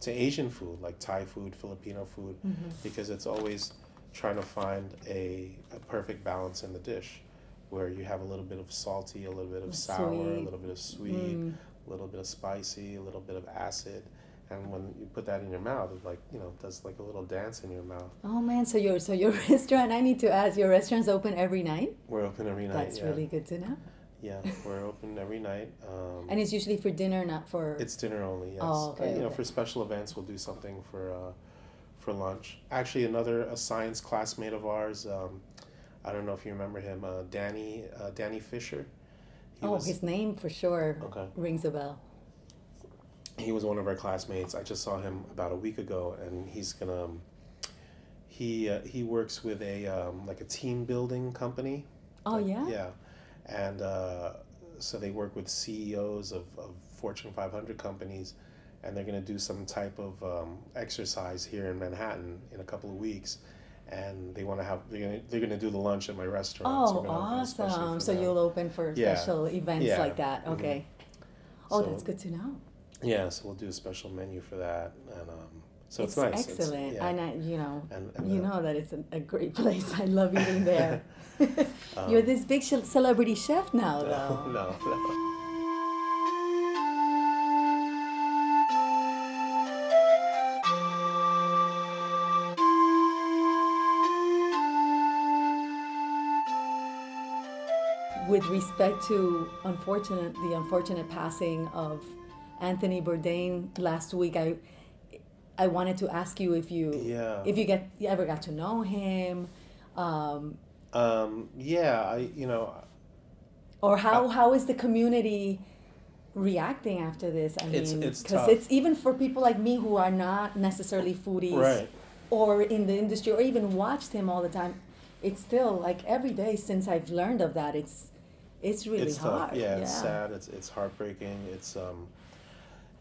to Asian food, like Thai food, Filipino food, Mhm. because it's always trying to find a, a perfect balance in the dish, where you have a little bit of salty, a little bit of sour, a little bit of sweet, Mm. a little bit of spicy, a little bit of acid, and when you put that in your mouth, it like you know does like a little dance in your mouth. Oh man, so your so your restaurant. I need to ask. Your restaurant's open every night. We're open every night. That's yeah. really good to know. yeah, we're open every night. Um, And it's usually for dinner, not for. It's dinner only. Yes. Oh, okay, Uh, you know, okay. for special events, we'll do something for uh, for lunch. Actually, another a science classmate of ours. Um, I don't know if you remember him, uh, Danny uh, Danny Fisher. He oh, was his name for sure Okay. rings a bell. He was one of our classmates. I just saw him about a week ago, and he's gonna. Um, he uh, he works with a um, like a team building company. Oh Like, yeah. Yeah, and uh, so they work with CEOs of, of Fortune 500 companies, and they're going to do some type of um, exercise here in Manhattan in a couple of weeks, and they want to have they're going to they're to do the lunch at my restaurant. so Oh, gonna especially awesome! So you'll open for Yeah. special events Yeah. like that. Mhm. Okay. Oh, So- that's good to know. Yeah, so we'll do a special menu for that, and um, So it's, it's nice. It's- excellent, yeah. and I, you know, And- and, you uh, know that it's a, a great place. I love eating there. Um, You're this big celebrity chef now, no, though. no, no. With respect to unfortunate, the unfortunate passing of Anthony Bourdain last week, I, I wanted to ask you if you, Yeah. if you get, you ever got to know him, um, Um, yeah, I you know or how how is the community reacting after this? I It's- mean, because tough. it's even for people like me who are not necessarily foodies right. or in the industry or even watched him all the time. It's still like every day since I've learned of that. It's it's really it's hard. tough. Yeah, it's sad. It's it's heartbreaking. It's um,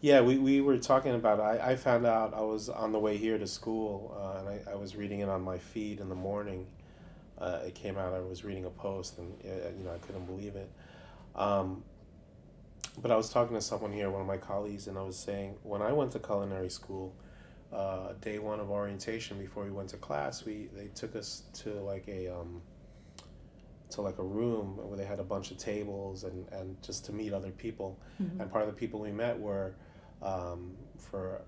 yeah. We, we were talking about. It. I I found out I was on the way here to school, uh, and I, I was reading it on my feed in the morning. Uh, it came out. I was reading a post, and uh, you know I couldn't believe it. Um, but I was talking to someone here, one of my colleagues, and I was saying when I went to culinary school, uh, day one of orientation before we went to class, we they took us to like a um, to like a room where they had a bunch of tables and, and just to meet other people. Mhm. And part of the people we met were um, for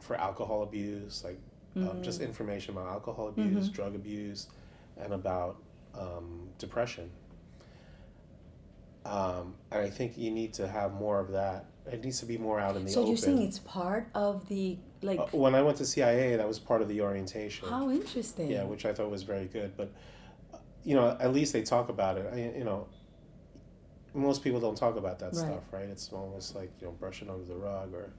for alcohol abuse, like um, just information about alcohol abuse, Mhm. drug abuse, and about um, depression. Um, and I think you need to have more of that. It needs to be more out in the So open. you're saying it's part of the like Uh, when I went to CIA, that was part of the orientation. how interesting. Yeah, which I thought was very good. But uh, you know, at least they talk about it. I, you know, most people don't talk about that Right. stuff, right? It's almost like you know brushing under the rug, or.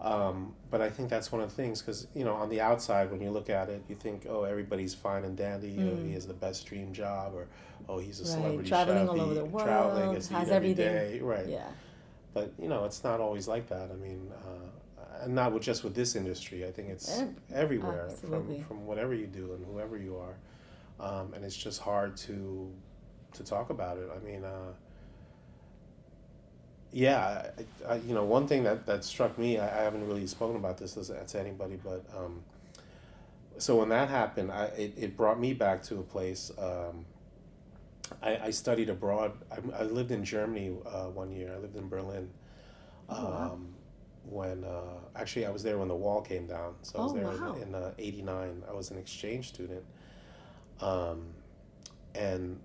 Um, but I think that's one of the things because you know on the outside when you look at it, you think, oh, everybody's fine and dandy. Mm. he has the best dream job, or oh, he's a Right, celebrity traveling chef. all over the world, traveling, has every everything. day, right? Yeah. But you know, it's not always like that. I mean, uh, and not with just with this industry. I think it's Ev- everywhere absolutely. from from whatever you do and whoever you are, um, and it's just hard to to talk about it. I mean, uh, yeah, I, I, you know, one thing that that struck me. I, I haven't really spoken about this to, to anybody, but um, so when that happened, I it, it brought me back to a place. Um, I, I studied abroad. I, I lived in Germany uh, one year. I lived in Berlin. Oh, wow. Um, when uh, actually I was there when the wall came down. So I was Oh, there wow. in, in uh, '89. I was an exchange student. Um, and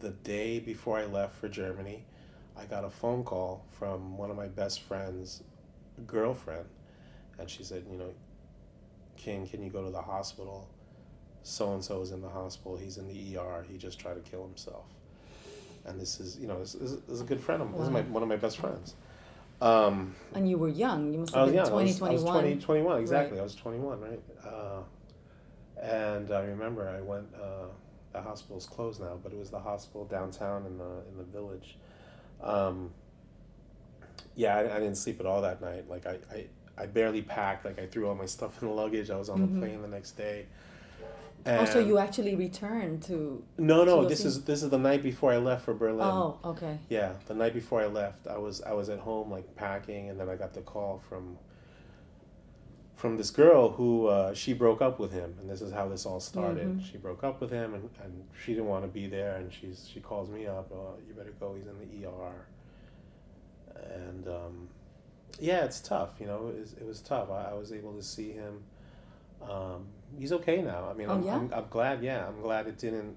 the day before I left for Germany, I got a phone call from one of my best friends' girlfriend, and she said, you know, King, can you go to the hospital? So and so is in the hospital. He's in the ER. He just tried to kill himself. And this is, you know, this, this is a good friend of mine. This is my, one of my best friends. Um, And you were young. You must have been young. 20, I was, I was 21. 20, 21, exactly. Right. I was 21, right? Uh, and I remember I went, uh, the hospital's closed now, but it was the hospital downtown in the, in the village. Um, yeah, I, I didn't sleep at all that night. Like, I, I, I barely packed. Like, I threw all my stuff in the luggage. I was on Mhm. the plane the next day. Oh, so you actually returned to. No, no. to This is this is the night before I left for Berlin. Oh, okay. Yeah, the night before I left, I was I was at home like packing, and then I got the call from from this girl who uh, she broke up with him, and this is how this all started. Mhm. She broke up with him, and, and she didn't want to be there, and she's she calls me up. Oh, you better go. He's in the ER. And um, yeah, it's tough. You know, it was, it was tough. I, I was able to see him. Um, he's okay now. I mean, Oh, I'm, yeah? I'm, I'm glad. Yeah, I'm glad it didn't.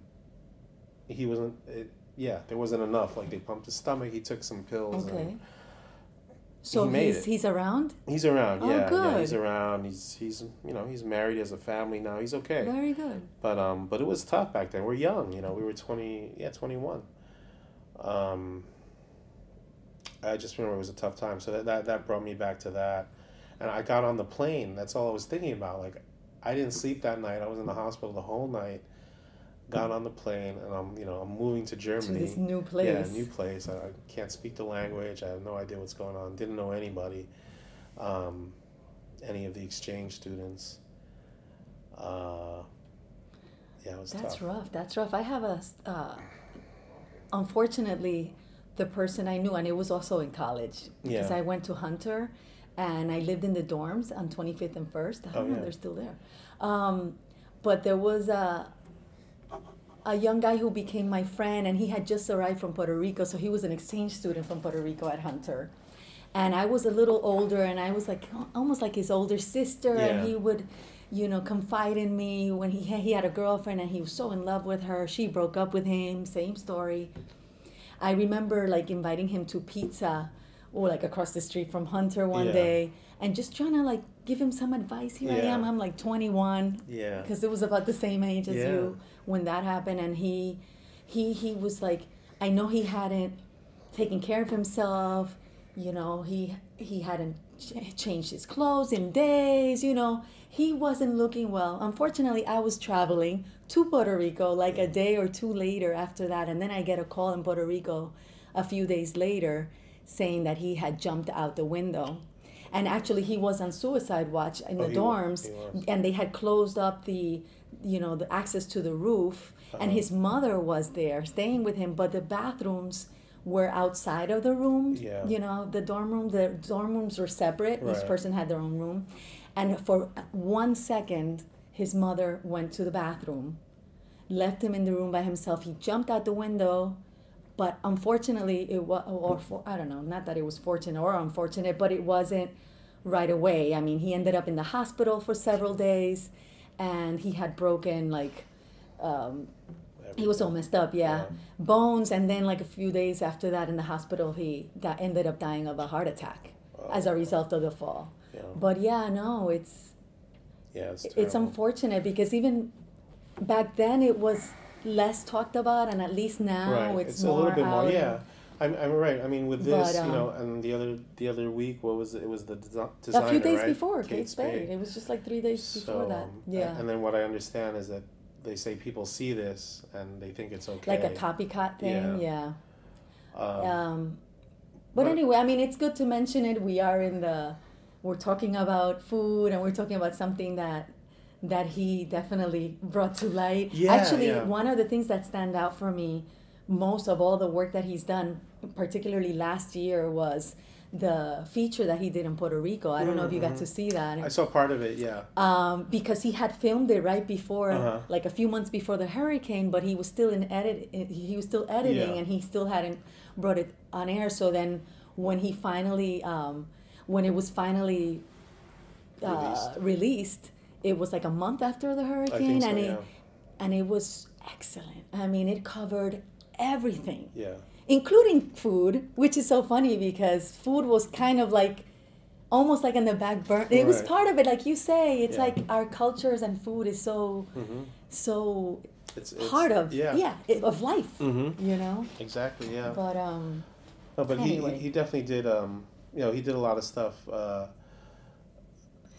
He wasn't. It, yeah, there wasn't enough. Like they pumped his stomach. He took some pills. Okay. And So He he's he's around. he's around. Oh, yeah, yeah, he's around. He's he's you know he's married, has a family now. He's okay. Very good. But um, but it was tough back then. We're young. You know, we were twenty. Yeah, twenty one. Um. I just remember it was a tough time. So that, that that brought me back to that, and I got on the plane. That's all I was thinking about. Like, I didn't sleep that night. I was in the hospital the whole night. Got on the plane, and I'm you know I'm moving to Germany. To this new place. Yeah, new place. I, I can't speak the language. I have no idea what's going on. Didn't know anybody, um, any of the exchange students. Uh, yeah, it was That's tough. rough. That's rough. I have a, uh, unfortunately, the person I knew, and it was also in college because Yeah. I went to Hunter, and I lived in the dorms on 25th and First. I don't Oh, know, yeah. they're still there. Um, but there was a a young guy who became my friend, and he had just arrived from Puerto Rico, so he was an exchange student from Puerto Rico at Hunter. And I was a little older, and I was like almost like his older sister, Yeah. and he would, you know, confide in me when he he had a girlfriend, and he was so in love with her. She broke up with him. Same story. I remember like inviting him to pizza, or like across the street from Hunter one Yeah. day, and just trying to like give him some advice. Here I am. I'm like 21 Yeah. because it was about the same age as Yeah. you when that happened. And he he he was like i know he hadn't taken care of himself. You know he he hadn't ch- changed his clothes in days you know. He wasn't looking well. Unfortunately i was traveling to puerto rico like a day or two later after that. And then i get a call in puerto rico a few days later saying that he had jumped out the window and actually he was on suicide watch in Oh, the dorms was. and they had closed up the you know the access to the roof and Uh-huh. his mother was there staying with him but the bathrooms were outside of the room Yeah. you know the dorm room the dorm rooms were separate right. each person had their own room and for one second his mother went to the bathroom left him in the room by himself he jumped out the window but unfortunately it was or for, i don't know not that it was fortunate or unfortunate but it wasn't right away i mean he ended up in the hospital for several days and he had broken like um, he was all messed up yeah. Yeah. bones and then like a few days after that in the hospital he that ended up dying of a heart attack as a result of the fall Yeah. but yeah no it's Yeah. It's, it's unfortunate because even back then it was less talked about and at least now right. it's, It's, more a little bit out more. Yeah. I'm, I'm right. I mean, with this, But, you know, um, and the other the other week, what was it? It was the desi- a few days right? before Kate Spade. It was just like three days before that. um, Yeah. And then what I understand is that they say people see this and they think it's okay. like a copycat thing, yeah. Um, Um, but, but- anyway, I mean, it's good to mention it. We are in the, we're talking about food and we're talking about something that that he definitely brought to light. Yeah, Actually, yeah. one of the things that stand out for me most of all the work that he's done, particularly last year, was the feature that he did in Puerto Rico. I don't know if you got to see that. I saw part of it. Yeah. um, because he had filmed it right before, Uh-huh. like a few months before the hurricane, but he was still in edit. He was still editing, Yeah. and he still hadn't brought it on air. So then, when he finally, um, when it was finally uh, Released. released, it was like a month after the hurricane, so, and yeah. it and it was excellent. I mean, it covered everything Yeah. including food, which is so funny because food was kind of like almost like in the back burner. It was part of it, like you say. It's Yeah. like our cultures and food is so hmm so It's, it's part of yeah. yeah, it, of life. hmm You know, Exactly. Yeah. but um, No, but Anyway. he he definitely did. Um, you know, he did a lot of stuff. Uh,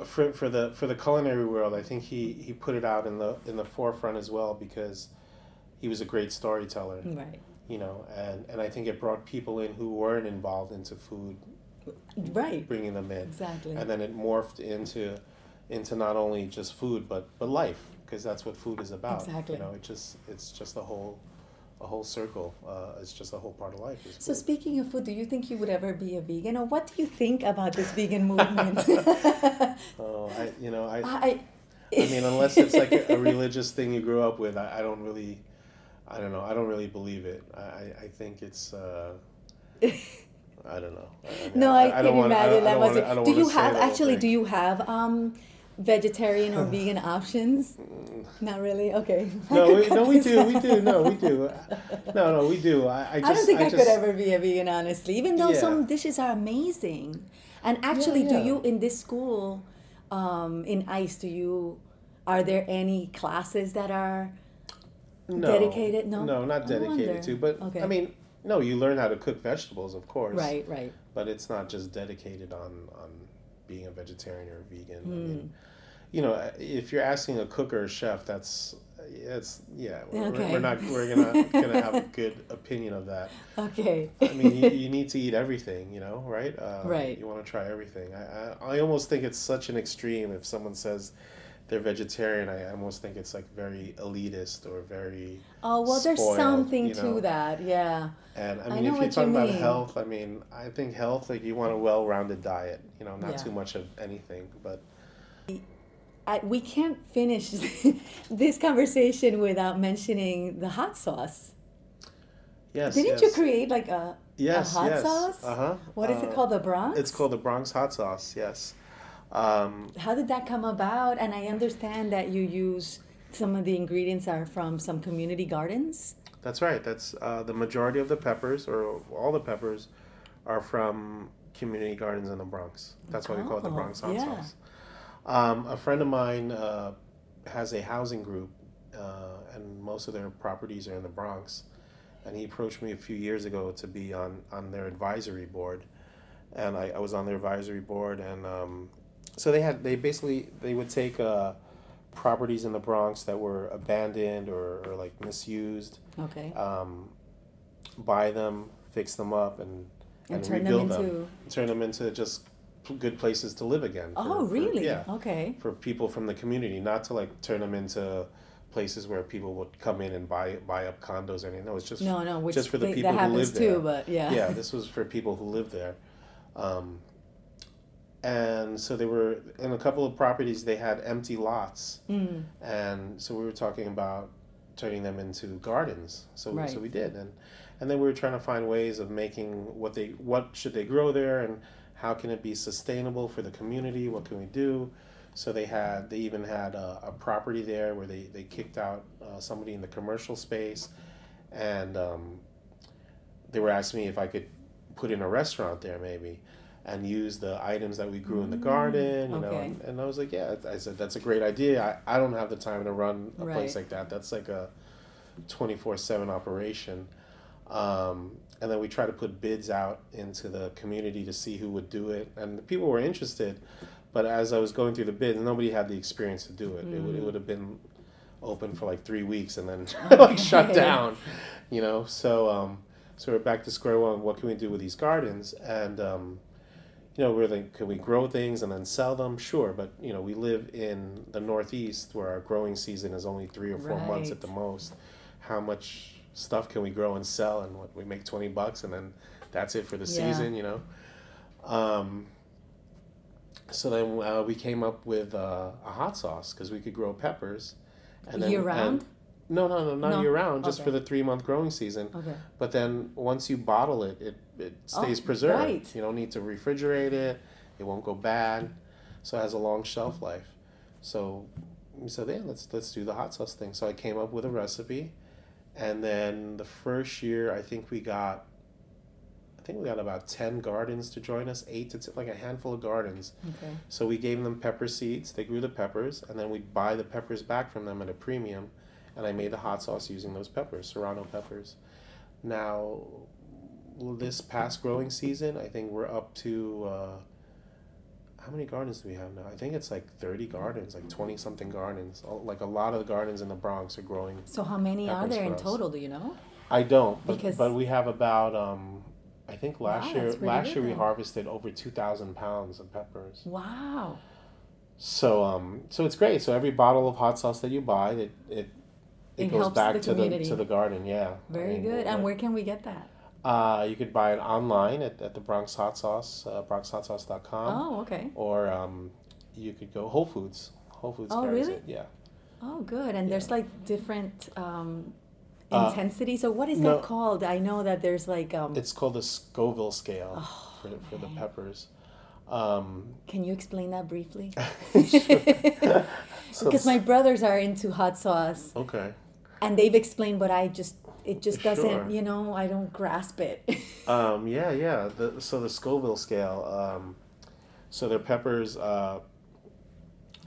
for for the for the culinary world, I think he he put it out in the in the forefront as well because he was a great storyteller. right, You know, and and I think it brought people in who weren't involved into food, right, bringing them in, exactly. and then it morphed into into not only just food but but life because that's what food is about. Exactly. You know, it just it's just the whole a whole circle. Uh, it's just a whole part of life. So speaking of food, do you think you would ever be a vegan, or what do you think about this vegan movement? Oh, I you know I I, I mean unless it's like a, a religious thing you grew up with, I, I don't really, I don't know, I don't really believe it. I I, think it's. Uh, I don't know. I, mean, No, I, can I imagine don't- I that don't wanna- don't Do you have actually? Do you have um, vegetarian or vegan options? Not really. Okay. No, we, no, we do, this we do, no, we do. No, no, we do. I, I just, I don't think I, just, could ever be a vegan, honestly. Even though Yeah. some dishes are amazing. And actually, yeah. do you in this school, um, in ICE, do you? Are there any classes that are? no, dedicated? No? no, not dedicated to. But Okay. I mean, no, you learn how to cook vegetables, of course. Right. Right. But it's not just dedicated on on being a vegetarian or a vegan. I Hmm. mean, you know, if you're asking a cook or a chef, that's it's yeah. We're, Okay. we're not we're gonna gonna have a good opinion of that. Okay. I mean, you, you need to eat everything, you know, right? Um, Right. You want to try everything. I, I I almost think it's such an extreme if someone says they're vegetarian, I almost think it's like very elitist or very. Oh well, there's something you to that. Yeah. And I I mean, know if you're you about health, I mean, I think health like you want a well-rounded diet. You know, not Yeah. too much of anything, but I, we can't finish this conversation without mentioning the hot sauce. yes. Didn't yes. you create like a, Yes, a hot yes. sauce? Uh-huh. What is Uh, it called? The Bronx? It's called the Bronx hot sauce. Yes. Um, How did that come about? And I understand that you use some of the ingredients are from some community gardens. that's right. That's uh, the majority of the peppers, or all the peppers, are from community gardens in the Bronx. That's why we call it the Oh, Bronx hot yeah. sauce. Um, a friend of mine uh, has a housing group, uh, and most of their properties are in the Bronx. And he approached me a few years ago to be on, on their advisory board, and I, I was on their advisory board, and um, so they had they basically they would take uh, properties in the Bronx that were abandoned or, or like misused, Okay. um, buy them, fix them up, and and and turn them rebuild into. them, turn them into just good places to live again. for- Oh, for- really? yeah, Okay. for people from the community, not to like turn them into places where people would come in and buy buy up condos or anything. No, it's just No, no, which just for the people who live there. too, but yeah. yeah, this was for people who live there. Um, and so they were in a couple of properties. They had empty lots, Mm, and so we were talking about turning them into gardens. So Right. so we did, and and then we were trying to find ways of making what they what should they grow there, and how can it be sustainable for the community? What can we do? So they had they even had a, a property there where they they kicked out uh, somebody in the commercial space, and um, they were asking me if I could put in a restaurant there maybe. And use the items that we grew in the garden, you know, and, and I was like, yeah, I said that's a great idea. I, I don't have the time to run a place like that. That's like a 24 7 operation. Um, and then we try to put bids out into the community to see who would do it. And the people were interested, but as I was going through the bids, nobody had the experience to do it. It, would, it would have been open for like three weeks and then like shut down, you know? So, um, so we're back to square one. What can we do with these gardens? And, um, you know, we're like, can we grow things and then sell them? Sure, but you know, we live in the Northeast where our growing season is only three or four months at the most. How much stuff can we grow and sell? And what we make twenty bucks, and then that's it for the Yeah. season, you know. Um, so then uh, we came up with uh, a hot sauce because we could grow peppers. And then, Year round? and- no, no, no, not No? year round, just Okay. for the three month growing season. Okay. But then once you bottle it, it, it oh, stays Oh, preserved. right. You don't need to refrigerate it. It won't go bad. So it has a long shelf life. So we said, yeah, let's let's do the hot sauce thing. So I came up with a recipe, and then the first year I think we got, I think we got about ten gardens to join us, eight to like a handful of gardens. Okay. So we gave them pepper seeds. They grew the peppers, and then we'd buy the peppers back from them at a premium, and I made the hot sauce using those peppers, serrano peppers. Now, this past growing season, I think we're up to uh, how many gardens do we have now? I think it's like thirty gardens, like twenty something gardens. Like a lot of the gardens in the Bronx are growing. So how many are there in us. total? Do you know? I don't, but Because- but we have about um, I think last Wow, year last year we then. harvested over two thousand pounds of peppers. Wow. So um so it's great. So every bottle of hot sauce that you buy, it it, it, It goes back the to the to the garden. Yeah. I Very mean, good. And where can we get that? Uh, you could buy it online at, at the Bronx Hot Sauce, uh, bronxhotsauce.com, Oh, okay. or um, you could go Whole Foods. Whole Foods Oh, carries really? it. Yeah. Oh, good. And there's like different um, Uh, intensity. So what is no. that called? I know that there's like. Um, It's called the Scoville scale Oh, for, for the peppers. Um, can you explain that briefly? So because my brothers are into hot sauce, okay. and they've explained, but I just it just doesn't. Sure. You know, I don't grasp it. Um, yeah, yeah. The, so the Scoville scale. Um, so they're peppers, uh,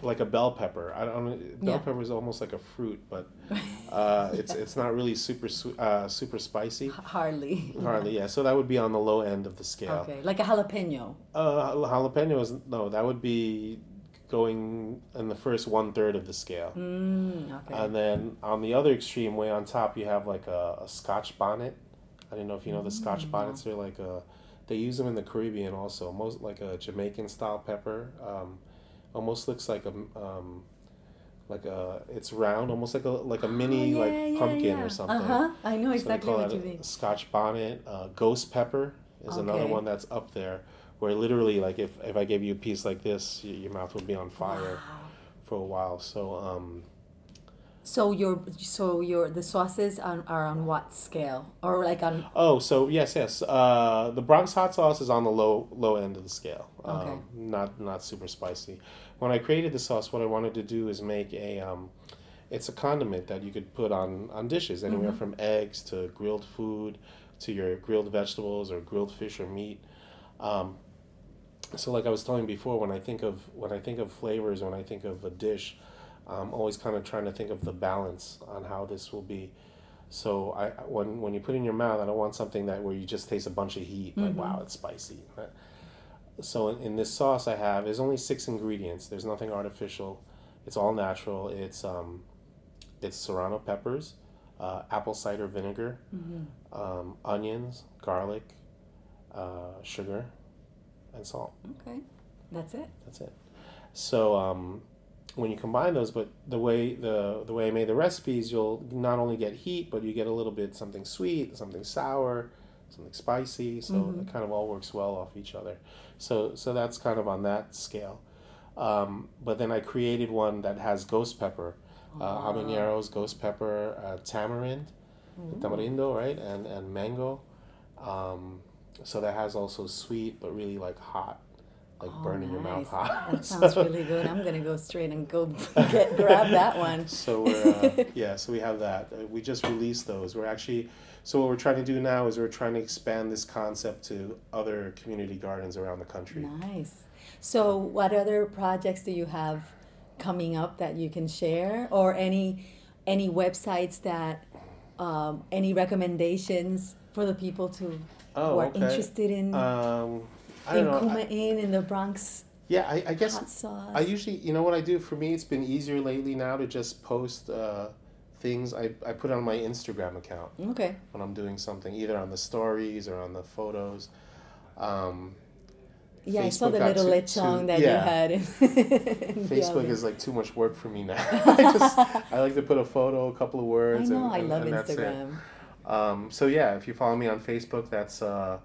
like a bell pepper. I don't. Bell Yeah. pepper is almost like a fruit, but uh, it's it's not really super uh, super spicy. Hardly. Hardly, yeah. So that would be on the low end of the scale. Okay, like a jalapeno. Uh, jalapeno is no. That would be going in the first one third of the scale. Mm, okay. And then on the other extreme, way on top, you have like a, a Scotch bonnet. I don't know if you know the Scotch Mm, bonnets. They're like a, they use them in the Caribbean also. Most like a Jamaican style pepper. Um, almost looks like a um, like a it's round, almost like a like a mini Oh, yeah, like yeah, pumpkin yeah. or something. Uh-huh. I know So exactly call what you mean. Scotch bonnet. Uh, ghost pepper is another one that's up there, where literally like if if I gave you a piece like this, your mouth would be on fire Wow. for a while. So um, So your so your the sauces are, are on what scale or like on oh, so yes, yes. Uh, the Bronx hot sauce is on the low low end of the scale. Okay. Um, not not super spicy. When I created the sauce, what I wanted to do is make a um, it's a condiment that you could put on on dishes anywhere from eggs to grilled food to your grilled vegetables or grilled fish or meat. Um, so like I was telling before, when I think of when I think of flavors, when I think of a dish, I'm always kind of trying to think of the balance on how this will be. So I when when you put it in your mouth, I don't want something that where you just taste a bunch of heat, like wow, it's spicy. So in, in this sauce I have, there's only six ingredients. There's nothing artificial. It's all natural. It's um, it's serrano peppers, uh, apple cider vinegar, um, onions, garlic, uh, sugar, and salt. okay. That's it. That's it. So um, when you combine those, but the way the the way I made the recipes, you'll not only get heat, but you get a little bit something sweet, something sour, something spicy. So it kind of all works well off each other. So so that's kind of on that scale. Um, but then I created one that has ghost pepper, uh, habaneros, ghost pepper, uh, tamarind, tamarindo, right, and and mango. Um, so that has also sweet, but really like hot, like Oh, burning your mouth hot. That sounds really good. I'm gonna go straight and go get grab that one. So we're uh, yeah, so we have that. Uh, we just released those. We're actually so what we're trying to do now is we're trying to expand this concept to other community gardens around the country. Nice. So, what other projects do you have coming up that you can share, or any any websites that um, any recommendations for the people to Oh, who are okay. interested in Um, I in know. Kuma I, Inn in the Bronx yeah, I, I guess hot sauce? I usually, you know what I do? For me, it's been easier lately now to just post uh, things. I, I put on my Instagram account okay. when I'm doing something, either on the stories or on the photos. Um, Yeah, I saw the little too- lechon too- that you had. In, in Facebook is like too much work for me now. I just I like to put a photo, a couple of words. I know. and, I and- love that's it. Instagram. Um, so yeah, if you follow me on Facebook, that's uh,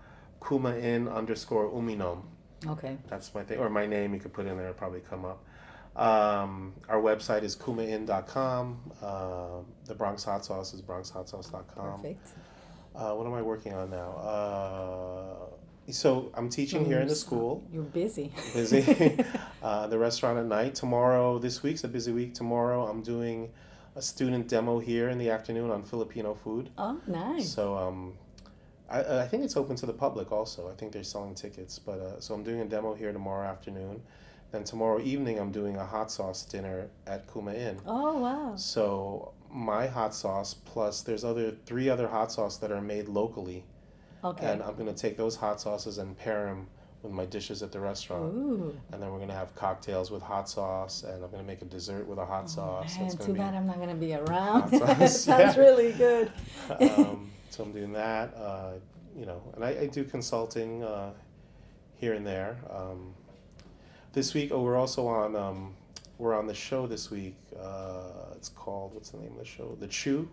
Kuma Inn underscore uminom. Okay. That's my thing, or my name. You could put in there; it'll probably come up. Um, our website is kumainn.com. Uh, the Bronx Hot Sauce is bronxhotsauce.com. Perfect. Uh, what am I working on now? Uh, so I'm teaching here in the school. You're busy. busy. uh, the restaurant at night. Tomorrow, this week's a busy week. Tomorrow, I'm doing a student demo here in the afternoon on Filipino food. Oh, nice. So um, I, I think it's open to the public also. I think they're selling tickets. But uh, so I'm doing a demo here tomorrow afternoon. Then tomorrow evening, I'm doing a hot sauce dinner at Kuma Inn. Oh, wow. So my hot sauce plus there's other three other hot sauce that are made locally, Okay. and I'm gonna take those hot sauces and pair them with my dishes at the restaurant. Ooh. And then we're gonna have cocktails with hot sauce, and I'm gonna make a dessert with a hot sauce. Oh, Man, That's too bad I'm not gonna be around. Sounds yeah. really good. Um, so I'm doing that. Uh, you know, and I, I do consulting uh, here and there. Um, this week, oh, we're also on. Um, we're on the show this week. Uh, it's called what's the name of the show? The Chew.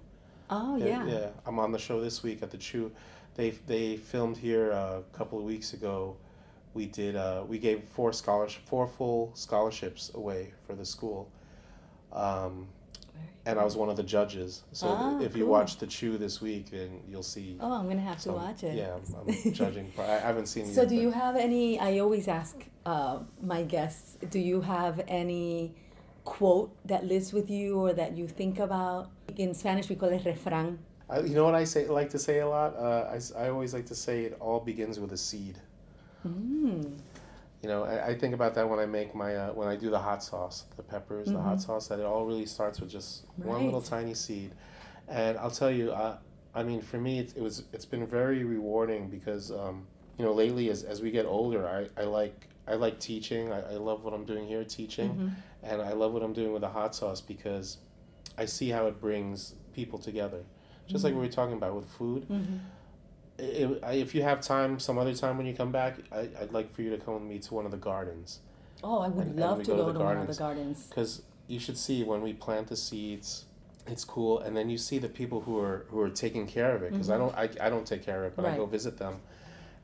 Oh yeah. yeah. I'm on the show this week at the Chew. They they filmed here uh, a couple of weeks ago. We did. Uh, we gave four scholarship, four full scholarships away for the school. Um, and I was one of the judges. So Ah, if you cool. watch the Chew this week, then you'll see. Oh, I'm gonna have to watch it. Yeah, I'm, I'm judging. I I haven't seen. So, yet, do but- you have any? I always ask uh, my guests. Do you have any quote that lives with you or that you think about? In Spanish, we call it refrán. I, you know what I say like to say a lot. Uh, I, I always like to say it all begins with a seed. Mm. You know, I, I think about that when I make my uh, when I do the hot sauce, the peppers, the hot sauce. That it all really starts with just one little tiny seed, and I'll tell you, uh, I mean, for me, it, it was it's been very rewarding because um, you know lately as, as we get older, I, I like I like teaching. I, I love what I'm doing here teaching, and I love what I'm doing with the hot sauce because I see how it brings people together, just like we were talking about with food. If you have time, some other time when you come back, I, I'd like for you to come with me to one of the gardens. Oh, I would And- and love we to go to the to one of the gardens. Because you should see when we plant the seeds. It's cool, and then you see the people who are who are taking care of it because Mm-hmm. I don't I, I don't take care of it, but I go visit them.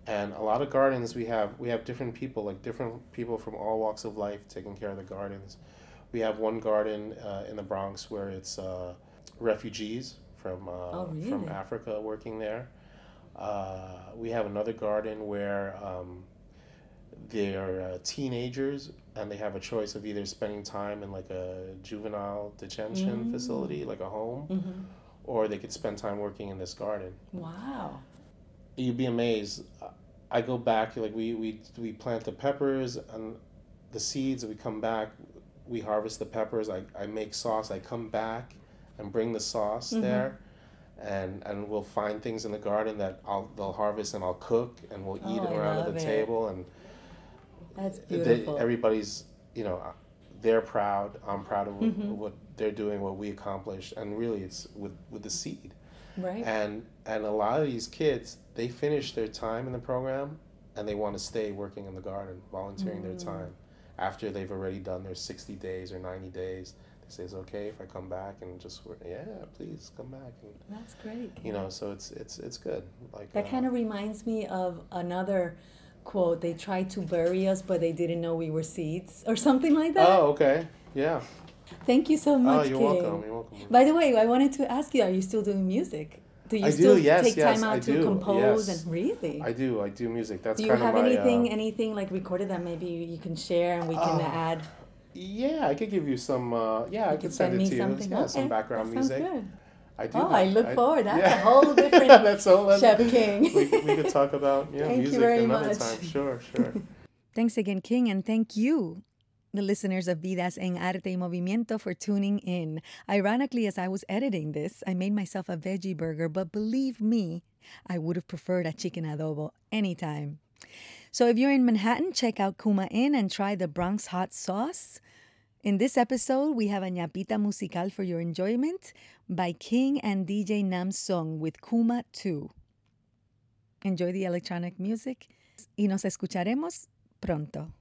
And a lot of gardens we have we have different people like different people from all walks of life taking care of the gardens. We have one garden uh, in the Bronx where it's uh, refugees from uh, Oh, from? Africa working there. Uh, we have another garden where um, they're uh, teenagers and they have a choice of either spending time in like a juvenile detention Mm. facility, like a home, Mm-hmm. or they could spend time working in this garden. Wow. You'd be amazed. I go back like we we we plant the peppers and the seeds. We come back, we harvest the peppers. I, I make sauce. I come back and bring the sauce Mhm. there. And, and we'll find things in the garden that I'll they'll harvest and I'll cook and we'll eat Oh, around love the it. table and That's they, beautiful. everybody's you know they're proud i'm proud of what, Mhm. what they're doing what we accomplished and really it's with with the seed right? and and a lot of these kids they finish their time in the program and they want to stay working in the garden volunteering their Mm. time after they've already done their 60 days or 90 days they say okay if i come back and just yeah please come back and That's great. you know so it's it's it's good like That uh, kind of reminds me of another quote. They tried to bury us, but they didn't know we were seeds, or something like that. oh okay yeah Thank you so much oh much, you're King. welcome you're welcome By the way, I wanted to ask you: Are you still doing music? Do you I do, still yes, take yes, time out I to do, compose yes. and really? I do. I do music. That's do you kind have my. anything, uh, anything like recorded that maybe you can share and we can Oh, add? Yeah, I could give you some. Uh, yeah, I could can send, it to you. Yeah, some background music. good. I do. Oh, have- I look forward. That's yeah. a whole different That's a whole other- Chef King. we, we could talk about yeah, Thank music another much. time. Sure, sure. Thanks again, King, and thank you, the listeners of Vidas en Arte y Movimiento, for tuning in. Ironically, as I was editing this, I made myself a veggie burger, but believe me, I would have preferred a chicken adobo anytime. So if you're in Manhattan, check out Kuma Inn and try the Bronx hot sauce. In this episode, we have a ñapita musical for your enjoyment by King and DJ Nam Song with Kuma 2. Enjoy the electronic music y nos escucharemos pronto.